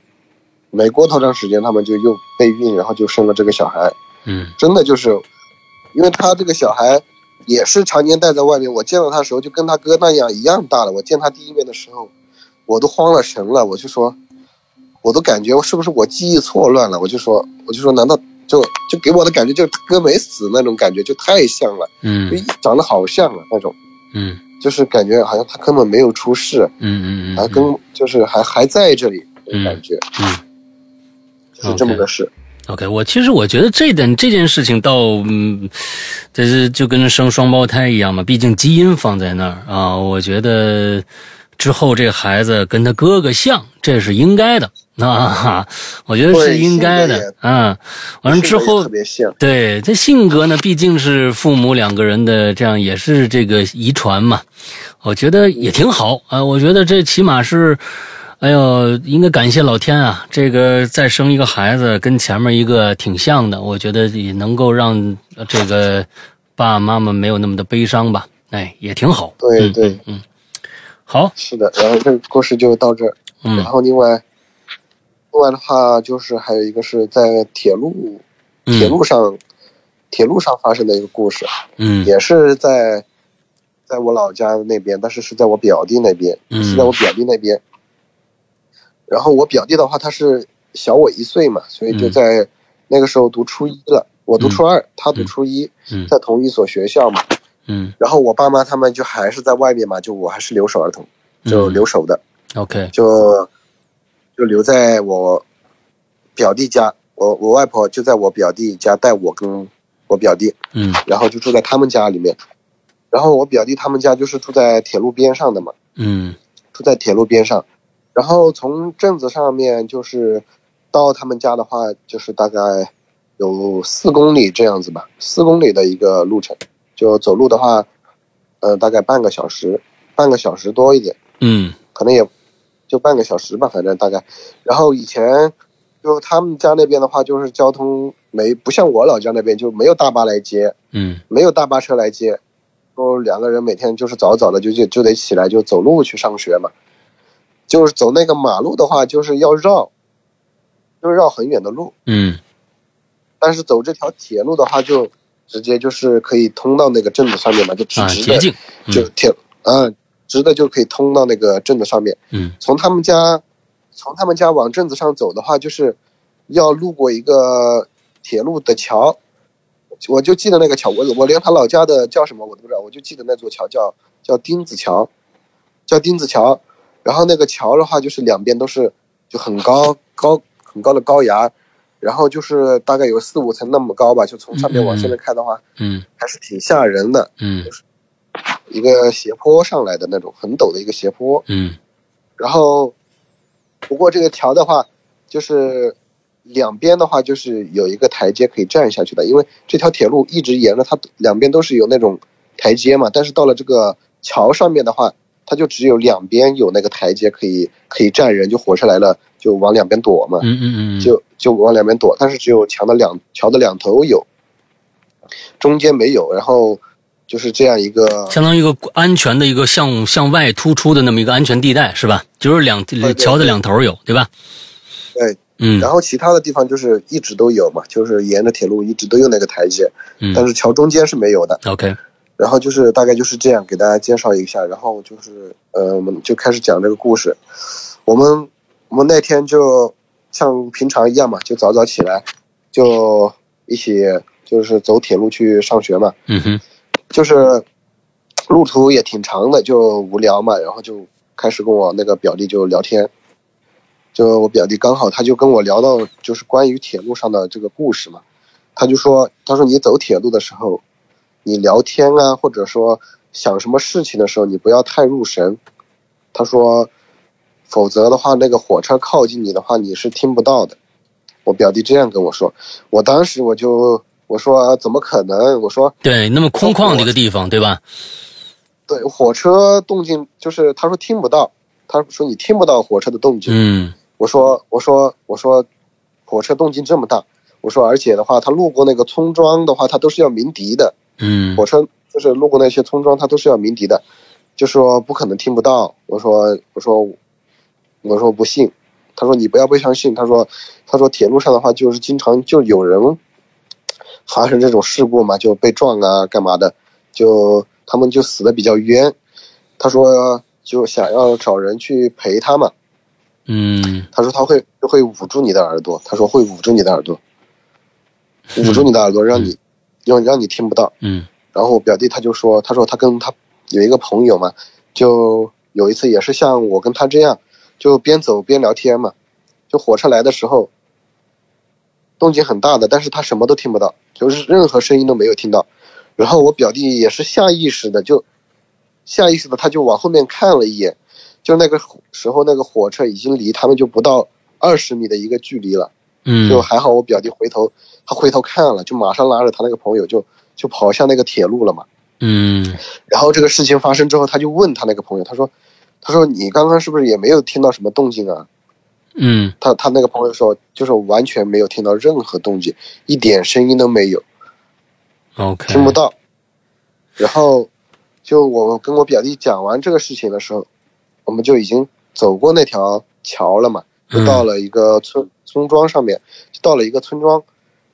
没过多长时间，他们就又备孕，然后就生了这个小孩。嗯真的就是，因为他这个小孩也是常年待在外面，我见到他的时候就跟他哥那样一样大了。我见他第一面的时候，我都慌了神了，我就说，我都感觉是不是我记忆错乱了？我就说，我就说，难道就就给我的感觉就哥没死那种感觉，就太像了，就嗯一长得好像啊那种。嗯就是感觉好像他根本没有出事，嗯嗯嗯还跟就是还还在这里，那种感觉嗯。就是这么个事。OK，我其实我觉得这点这件事情倒，嗯，这是就跟生双胞胎一样嘛，毕竟基因放在那儿啊。我觉得之后这孩子跟他哥哥像，这是应该的啊，我觉得是应该的啊。完了之后对这性格呢，毕竟是父母两个人的这样，也是这个遗传嘛，我觉得也挺好啊。我觉得这起码是。哎呦，应该感谢老天啊！这个再生一个孩子，跟前面一个挺像的，我觉得也能够让这个爸爸妈妈没有那么的悲伤吧。哎，也挺好。嗯对对嗯嗯，好，是的。然后这个故事就到这儿。然嗯后另外，另外的话就是还有一个是在铁路铁嗯路上铁路上发生的一个故事，嗯也是在在我老家那边，但是是在我表弟那边，嗯是在我表弟那边。然后我表弟的话，他是小我一岁嘛，所以就嗯在那个时候读初一了。我读初二，他读嗯初一，嗯在同一所学校嘛。嗯。然后我爸妈他们就还是在外面嘛，就我还是留守儿童，就嗯留守的，，OK，就就留在我表弟家。我我外婆就在我表弟家带我跟我表弟，嗯。然后就住在他们家里面。然后我表弟他们家就是住在铁路边上的嘛，嗯。住在铁路边上。然后从镇子上面就是到他们家的话，就是大概有四公里这样子吧，四公里的一个路程，就走路的话，呃，大概半个小时，半个小时多一点，嗯。可能也就半个小时吧，反正大概。然后以前就他们家那边的话，就是交通没不像我老家那边就没有大巴来接，嗯。没有大巴车来接，说两个人每天就是早早的就就就得起来就走路去上学嘛，就是走那个马路的话，就是要绕，就是绕很远的路，嗯。但是走这条铁路的话，就直接就是可以通到那个镇子上面嘛，就直啊，直的，捷径，嗯就铁，嗯、直的就可以通到那个镇子上面。嗯从他们家，从他们家往镇子上走的话，就是要路过一个铁路的桥，我就记得那个桥，我我连他老家的叫什么我都不知道，我就记得那座桥叫叫丁子桥，叫丁子桥。然后那个桥的话，就是两边都是就很高高很高的高崖，然后就是大概有四五层那么高吧，就从上面往下面看的话，嗯。还是挺吓人的，嗯。一个斜坡上来的那种很陡的一个斜坡。嗯。然后，不过这个桥的话，就是两边的话就是有一个台阶可以站下去的，因为这条铁路一直沿着它两边都是有那种台阶嘛，但是到了这个桥上面的话，它就只有两边有那个台阶可以可以站人，就火车来了就往两边躲嘛，嗯嗯嗯，就就往两边躲，但是只有桥的两桥的两头有，中间没有，然后就是这样一个相当于一个安全的一个向向外突出的那么一个安全地带是吧？就是两对桥的两头有对吧？对，嗯然后其他的地方就是一直都有嘛，就是沿着铁路一直都有那个台阶，但嗯是桥中间是没有的。，OK，然后就是大概就是这样给大家介绍一下，然后就是呃，我们就开始讲这个故事。我们我们那天就像平常一样嘛，就早早起来，就一起就是走铁路去上学嘛，嗯哼，就是路途也挺长的，就无聊嘛，然后就开始跟我那个表弟就聊天。就我表弟刚好他就跟我聊到就是关于铁路上的这个故事嘛，他就说他说你走铁路的时候，你聊天啊或者说想什么事情的时候，你不要太入神。他说，否则的话那个火车靠近你的话，你是听不到的。我表弟这样跟我说，我当时我就我说怎么可能？我说对，那么空旷的一个地方对吧？对，火车动静就是他说听不到，他说你听不到火车的动静。嗯我说我说我说，火车动静这么大，我说而且的话，他路过那个村庄的话，他都是要鸣笛的。嗯。火车就是路过那些村庄，他都是要鸣笛的，就说不可能听不到。我说我说我说不信，他说你不要不相信，他说他说铁路上的话就是经常就有人发生这种事故嘛，就被撞啊干嘛的，就他们就死的比较冤。他说就想要找人去陪他嘛，嗯。他说他会会捂住你的耳朵，他说会捂住你的耳朵，捂住你的耳朵，让你让让你听不到。嗯然后我表弟他就说，他说他跟他有一个朋友嘛，就有一次也是像我跟他这样，就边走边聊天嘛，就火车来的时候，动静很大的，但是他什么都听不到，就是任何声音都没有听到。然后我表弟也是下意识的就，下意识的他就往后面看了一眼，就那个时候那个火车已经离他们就不到二十米的一个距离了。嗯就还好，我表弟回头，他回头看了，就马上拉着他那个朋友就就跑向那个铁路了嘛。嗯然后这个事情发生之后，他就问他那个朋友，他说，他说你刚刚是不是也没有听到什么动静啊？嗯他他那个朋友说，就是完全没有听到任何动静，一点声音都没有，，OK，听不到。然后，就我跟我表弟讲完这个事情的时候，我们就已经走过那条桥了嘛，就到了一个村、村庄上面，就到了一个村庄，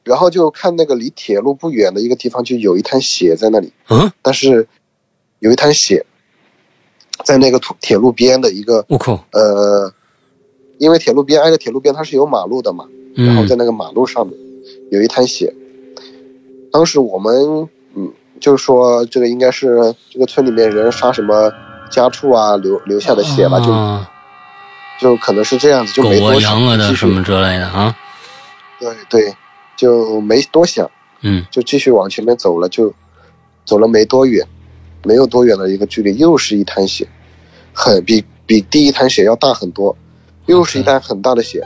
然后就看那个离铁路不远的一个地方，就有一滩血在那里，嗯，但是有一滩血在那个土铁路边的一个我靠，呃，因为铁路边挨着铁路边它是有马路的嘛，然后嗯。在那个马路上面有一滩血。当时我们嗯，就是说这个应该是这个村里面人杀什么家畜啊留留下的血吧，啊。就就可能是这样子，就没多想，羊啊的继续什么之类的啊，对对，就没多想，嗯就继续往前面走了，就走了没多远，没有多远的一个距离，又是一滩血，很比比第一滩血要大很多，又是一滩很大的血。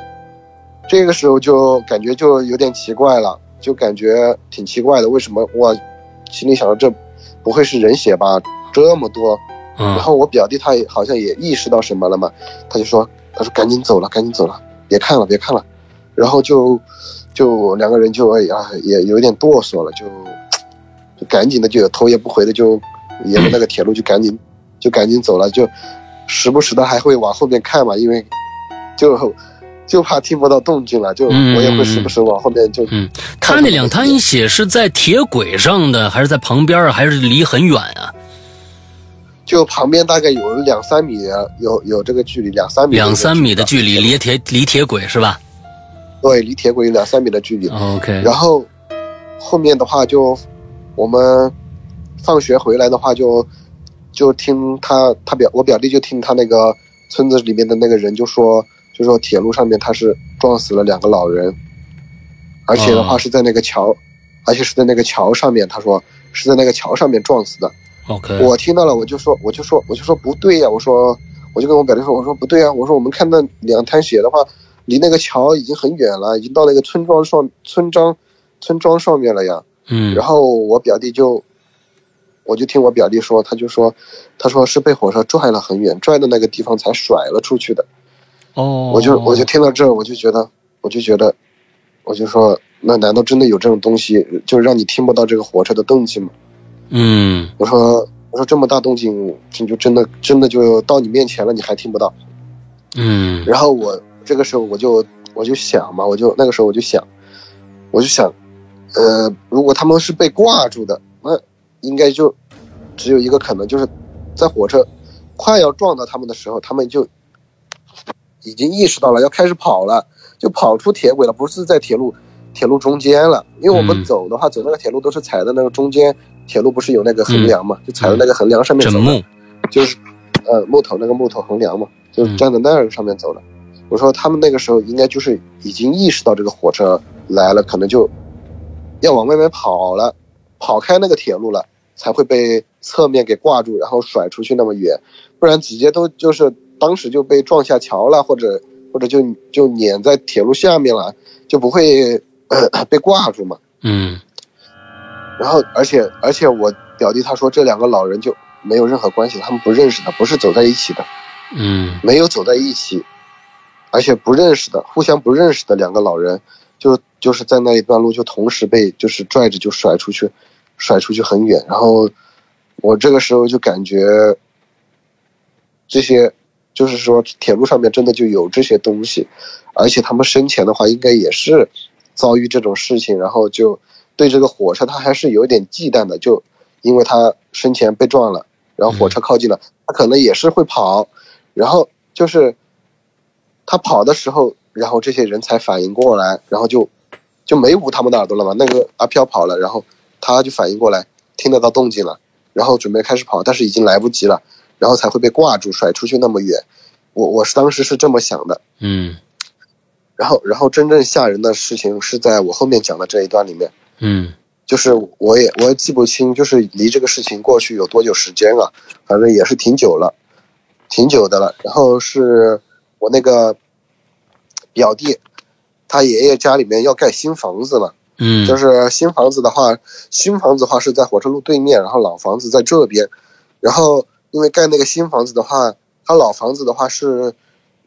这个时候就感觉就有点奇怪了，就感觉挺奇怪的，为什么我心里想着这不会是人血吧？这么多，嗯然后我表弟他也好像也意识到什么了嘛，他就说他说赶紧走了，赶紧走了，别看了，别看了，然后就就两个人就哎呀也有点哆嗦了，就就赶紧的就头也不回的就沿着那个铁路就赶紧就赶紧走了，就时不时的还会往后面看嘛，因为就就怕听不到动静了，就嗯我也会时不时往后面就嗯，他那两滩血是在铁轨上的，还是在旁边啊，还是离很远啊？就旁边大概有两三米，有有这个距离，两三米，两三米的距离，离铁离铁轨是吧对，离铁轨有两三米的距离。？OK，然后后面的话就我们放学回来的话就就听他他表我表弟就听他那个村子里面的那个人就说就说铁路上面他是撞死了两个老人，而且的话哦是在那个桥，而且是在那个桥上面，他说是在那个桥上面撞死的。OK，我听到了，我就说，我就说，我就说不对呀、我说，我就跟我表弟说，我说不对啊，我说我们看到两滩血的话，离那个桥已经很远了，已经到那个村庄上村庄村庄上面了呀。嗯然后我表弟就，我就听我表弟说，他就说，他说是被火车拽了很远，拽的那个地方才甩了出去的。哦，我就我就听到这，我就觉得，我就觉得，我就说，那难道真的有这种东西，就是让你听不到这个火车的动静吗？嗯我说我说这么大动静，你就真的真的就到你面前了，你还听不到。嗯然后我这个时候我就我就想嘛，我就那个时候我就想，我就想，呃，如果他们是被挂住的，那应该就只有一个可能，就是在火车快要撞到他们的时候，他们就已经意识到了要开始跑了，就跑出铁轨了，不是在铁路铁路中间了。因为我们嗯走的话，走那个铁路都是踩在那个中间，铁路不是有那个横梁嘛，就踩在那个横梁上面走的。就是呃木头那个木头横梁嘛，就站在那儿上面走的。我说他们那个时候应该就是已经意识到这个火车来了，可能就要往外面跑了，跑开那个铁路了，才会被侧面给挂住，然后甩出去那么远，不然直接都就是当时就被撞下桥了，或者或者就就碾在铁路下面了，就不会、呃、(clears throat) 被挂住嘛。嗯然后，而且而且我表弟他说这两个老人就没有任何关系，他们不认识的，不是走在一起的，嗯没有走在一起，而且不认识的，互相不认识的两个老人，就就是在那一段路就同时被就是拽着就甩出去，甩出去很远。然后我这个时候就感觉这些就是说铁路上面真的就有这些东西，而且他们生前的话应该也是遭遇这种事情，然后就对这个火车他还是有点忌惮的，就因为他生前被撞了，然后火车靠近了，他可能也是会跑，然后就是他跑的时候，然后这些人才反应过来，然后就就没捂他们的耳朵了嘛。那个阿飘跑了，然后他就反应过来，听得到动静了，然后准备开始跑，但是已经来不及了，然后才会被挂住，甩出去那么远。我我是当时是这么想的，嗯然后然后真正吓人的事情是在我后面讲的这一段里面。嗯就是我也我也记不清，就是离这个事情过去有多久时间了，反正也是挺久了，挺久的了。然后是我那个表弟，他爷爷家里面要盖新房子了，嗯，就是新房子的话，新房子的话是在火车路对面，然后老房子在这边。然后因为盖那个新房子的话，他老房子的话是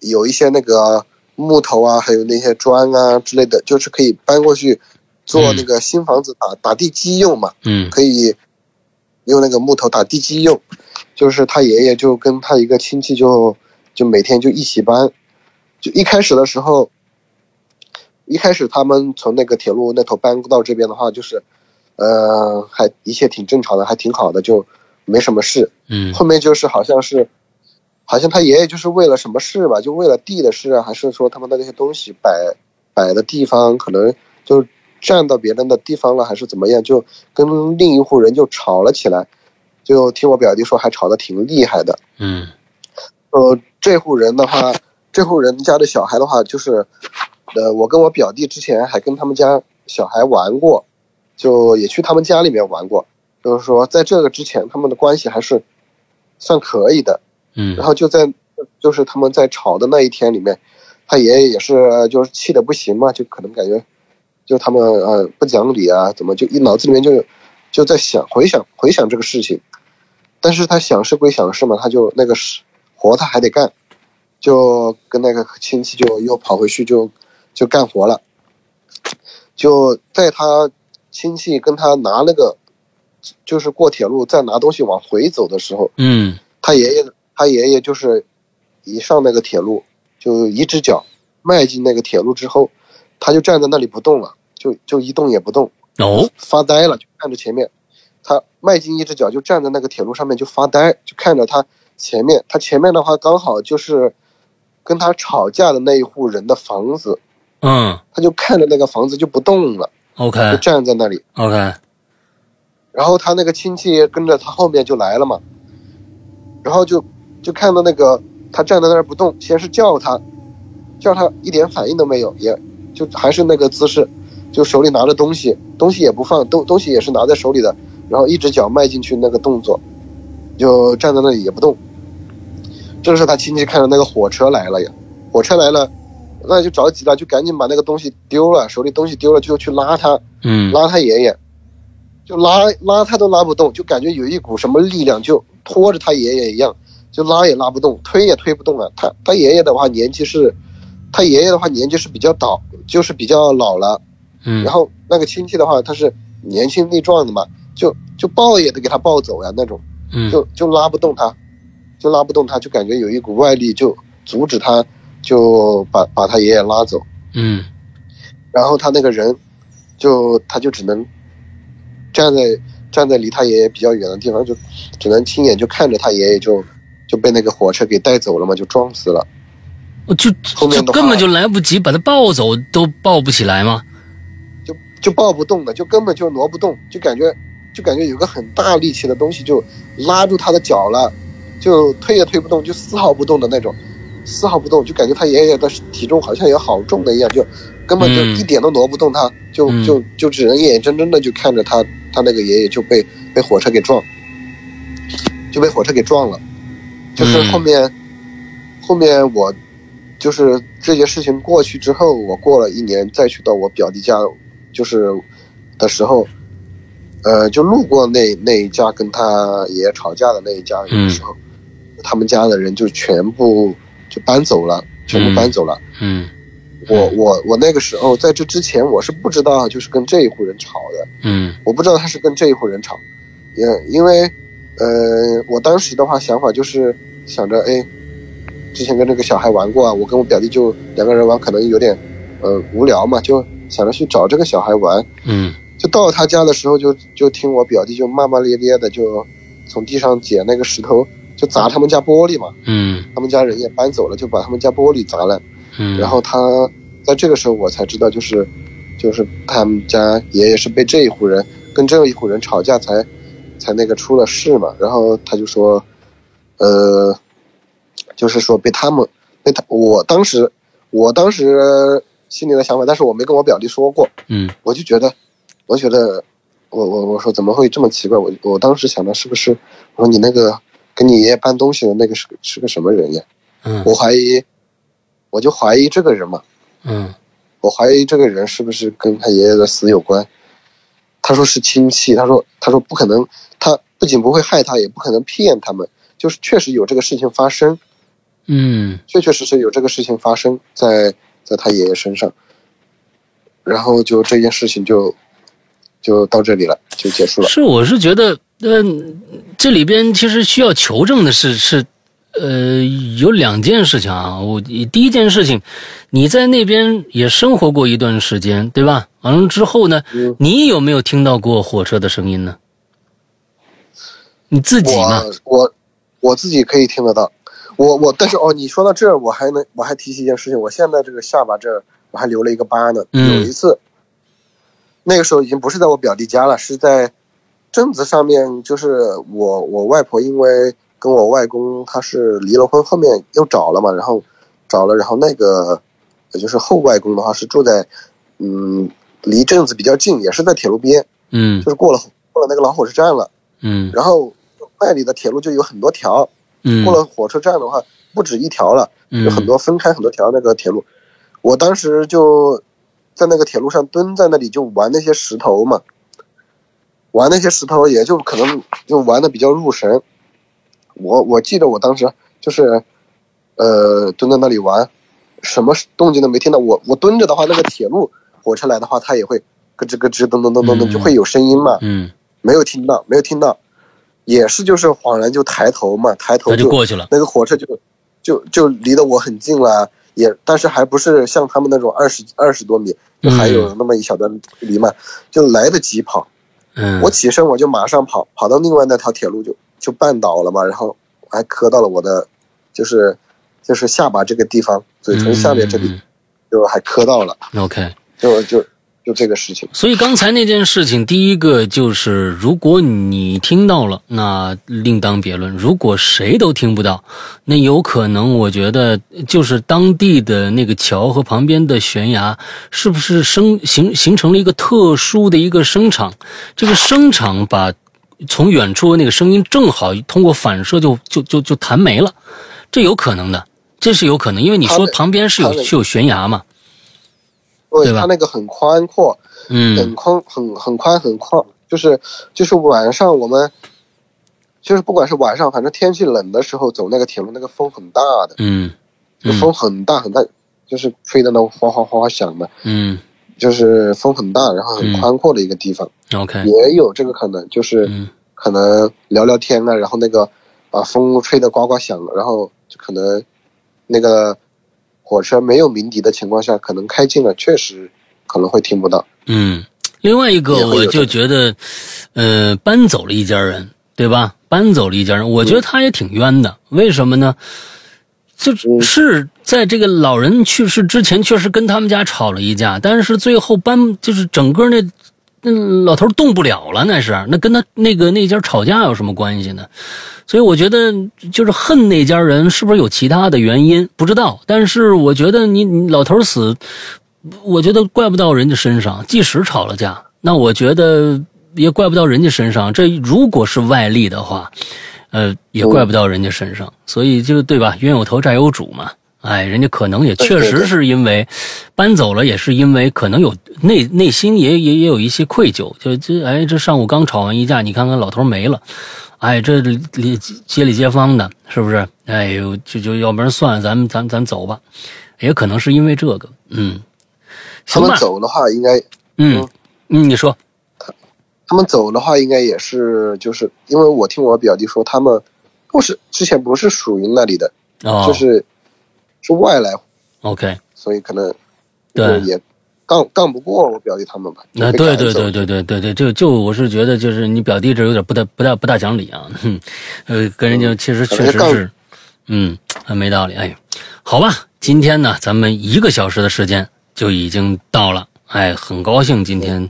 有一些那个木头啊，还有那些砖啊之类的，就是可以搬过去做那个新房子打打地基用嘛，嗯可以用那个木头打地基用。就是他爷爷就跟他一个亲戚就就每天就一起搬，就一开始的时候，一开始他们从那个铁路那头搬到这边的话，就是，呃，还一切挺正常的，还挺好的，就没什么事。嗯后面就是好像是，好像他爷爷就是为了什么事吧，就为了地的事啊，还是说他们的那些东西摆摆的地方可能就占到别人的地方了，还是怎么样，就跟另一户人就吵了起来。就听我表弟说，还吵得挺厉害的。嗯呃，这户人的话，这户人家的小孩的话，就是，呃，我跟我表弟之前还跟他们家小孩玩过，就也去他们家里面玩过。就是说，在这个之前，他们的关系还是算可以的。嗯。然后就在就是他们在吵的那一天里面，他爷爷也是就是气的不行嘛，就可能感觉就他们呃不讲理啊，怎么就一脑子里面就就在想回想回想这个事情，但是他想是归想是嘛，他就那个是活他还得干，就跟那个亲戚就又跑回去就就干活了，就在他亲戚跟他拿那个就是过铁路再拿东西往回走的时候，嗯。他爷爷他爷爷就是一上那个铁路，就一只脚迈进那个铁路之后，他就站在那里不动了，就就一动也不动，哦发呆了，就看着前面。他迈进一只脚就站在那个铁路上面就发呆，就看着他前面。他前面的话刚好就是跟他吵架的那一户人的房子，嗯他就看着那个房子就不动了，就，OK 就站在那里。OK，然后他那个亲戚跟着他后面就来了嘛，然后就就看到那个他站在那儿不动，先是叫他，叫他一点反应都没有，也就还是那个姿势，就手里拿着东西，东西也不放，东东西也是拿在手里的，然后一只脚迈进去那个动作，就站在那里也不动。这个时候他亲戚看到那个火车来了呀，火车来了，那就着急了，就赶紧把那个东西丢了，手里东西丢了就去拉他，嗯拉他爷爷，就拉拉他都拉不动，就感觉有一股什么力量就拖着他爷爷一样，就拉也拉不动，推也推不动了。他他爷爷的话年纪是，他爷爷的话年纪是比较倒，就是比较老了。嗯，然后那个亲戚的话，他是年轻力壮的嘛，就就抱也得给他抱走呀那种，嗯就就拉不动他，就拉不动他，就感觉有一股外力就阻止他，就把把他爷爷拉走。嗯然后他那个人就他就只能站在站在离他爷爷比较远的地方，就只能亲眼就看着他爷爷就就被那个火车给带走了嘛，就撞死了。就后面根本就来不及把他抱走，都抱不起来吗？就就抱不动的，就根本就挪不动，就感觉就感觉有个很大力气的东西就拉住他的脚了，就推也推不动，就丝毫不动的那种，丝毫不动，就感觉他爷爷的体重好像也好重的一样，就根本就嗯一点都挪不动他，就嗯就就只能眼眼睁睁的就看着他他那个爷爷就被被火车给撞，就被火车给撞了，就是嗯。后面、后面我就是这件事情过去之后，我过了一年再去到我表弟家，就是的时候，呃，就路过那那一家跟他爷爷吵架的那一家人的时候，他们家的人就全部就搬走了，全部搬走了。嗯。我我我那个时候在这之前我是不知道，就是跟这一户人吵的，嗯。我不知道他是跟这一户人吵，也因为，呃，我当时的话想法就是想着，哎，之前跟这个小孩玩过啊，我跟我表弟就两个人玩，可能有点，呃，无聊嘛，就想着去找这个小孩玩。嗯就到他家的时候就，就听我表弟就骂骂咧咧的，就从地上捡那个石头，就砸他们家玻璃嘛。嗯他们家人也搬走了，就把他们家玻璃砸了。嗯，然后他在这个时候我才知道，就是就是他们家爷爷是被这一户人跟这一户人吵架才才那个出了事嘛。然后他就说，呃，就是说被他们被他，我当时我当时心里的想法，但是我没跟我表弟说过，嗯我就觉得，我觉得我我我说怎么会这么奇怪？我我当时想的是不是我说你那个跟你爷爷搬东西的那个是是个什么人呀？嗯我怀疑，我就怀疑这个人嘛，嗯我怀疑这个人是不是跟他爷爷的死有关。他说是亲戚，他说他说不可能，他不仅不会害他，也不可能骗他们，就是确实有这个事情发生，嗯确确实实有这个事情发生在在他爷爷身上，然后就这件事情就就到这里了，就结束了。是，我是觉得，嗯、这里边其实需要求证的是是，呃，有两件事情啊。我第一件事情，你在那边也生活过一段时间，对吧？完了之后呢，嗯你有没有听到过火车的声音呢？你自己呢？我我我自己可以听得到，我我但是哦，你说到这儿，我还能我还提起一件事情，我现在这个下巴这儿我还留了一个疤呢。嗯有一次，那个时候已经不是在我表弟家了，是在镇子上面，就是我我外婆因为跟我外公他是离了婚，后面又找了嘛，然后找了，然后那个也就是后外公的话是住在嗯离镇子比较近，也是在铁路边，嗯就是过了过了那个老火车站了。嗯然后那里的铁路就有很多条，嗯过了火车站的话不止一条了，有很嗯多分开很多条那个铁路。我当时就在那个铁路上蹲在那里就玩那些石头嘛，玩那些石头也就可能就玩的比较入神。我我记得我当时就是，呃，蹲在那里玩，什么动静都没听到。我我蹲着的话，那个铁路火车来的话，它也会咯吱咯吱噔噔噔噔噔，嗯就会有声音嘛。嗯，没有听到，没有听到，也是就是恍然就抬头嘛，抬头那就过去了。那个火车就就就离得我很近了，也但是还不是像他们那种二十二十多米，就还有那么一小段距离嘛，就来得及跑。嗯，我起身我就马上跑，跑到另外那条铁路就就绊倒了嘛，然后还磕到了我的就是就是下巴这个地方，嘴唇下面这里嗯就还磕到了，OK。就就就这个事情。所以刚才那件事情，第一个就是，如果你听到了，那另当别论；如果谁都听不到，那有可能，我觉得就是当地的那个桥和旁边的悬崖，是不是生形形成了一个特殊的一个声场？这个声场把从远处那个声音正好通过反射就就就就弹没了，这有可能的，这是有可能，因为你说旁边是有是有悬崖嘛，对对吧？它那个很宽阔，嗯。很宽很很宽很宽，就是就是晚上我们，就是不管是晚上，反正天气冷的时候走那个铁路，那个风很大的，嗯就风很大很大，就是吹的那种哗哗哗哗响的，嗯就是风很大，然后很宽阔的一个地方，，OK，也有这个可能，就是嗯可能聊聊天啊，然后那个把风吹得呱呱响，然后就可能那个火车没有鸣笛的情况下，可能开近了，确实可能会听不到。嗯，另外一个我就觉得，呃，搬走了一家人，对吧？搬走了一家人，我觉得他也挺冤的。为什么呢？就是在这个老人去世之前，确实跟他们家吵了一架，但是最后搬就是整个那那老头动不了了，那是那跟他那个那家吵架有什么关系呢？所以我觉得就是恨那家人是不是有其他的原因不知道，但是我觉得你你老头死，我觉得怪不到人家身上。即使吵了架，那我觉得也怪不到人家身上。这如果是外力的话，呃，也怪不到人家身上。所以就对吧？冤有头债有主嘛。哎，人家可能也确实是因为搬走了，也是因为可能有内内心也也也有一些愧疚，就这哎，这上午刚吵完一架，你看看老头没了，哎，这里里街里街坊的，是不是？哎呦，就就要不然算了，咱们咱咱走吧，也可能是因为这个，嗯，他们行吧，走的话，应该嗯嗯，你说，他们走的话，应该也是就是因为我听我表弟说，他们不是之前不是属于那里的，哦，就是是外来，OK，所以可能对也杠杠不过我表弟他们吧。那对对对对对对对，就就我是觉得就是你表弟这有点不大不大不大讲理啊，哼，(laughs) 呃，跟人家其实确实是，嗯，很没道理。哎，好吧，今天呢，咱们一个小时的时间就已经到了，哎，很高兴今天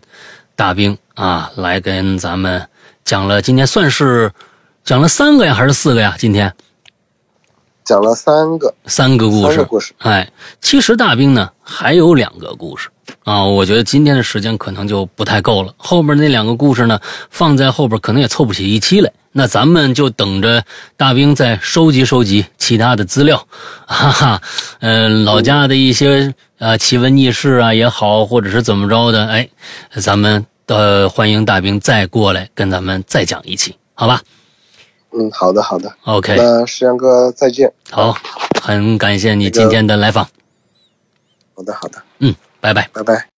大兵啊来跟咱们讲了，今天算是讲了三个呀，还是四个呀？今天讲了三个三个故事，故事，哎，其实大兵呢还有两个故事啊，我觉得今天的时间可能就不太够了。后边那两个故事呢，放在后边可能也凑不起一期来。那咱们就等着大兵再收集收集其他的资料，哈哈，嗯、老家的一些呃奇闻异事啊也好，或者是怎么着的，哎，咱们呃欢迎大兵再过来跟咱们再讲一期，好吧嗯，好的好的，？OK，那石阳哥再见。好，很感谢你今天的来访，好的好的，嗯，拜拜。拜拜。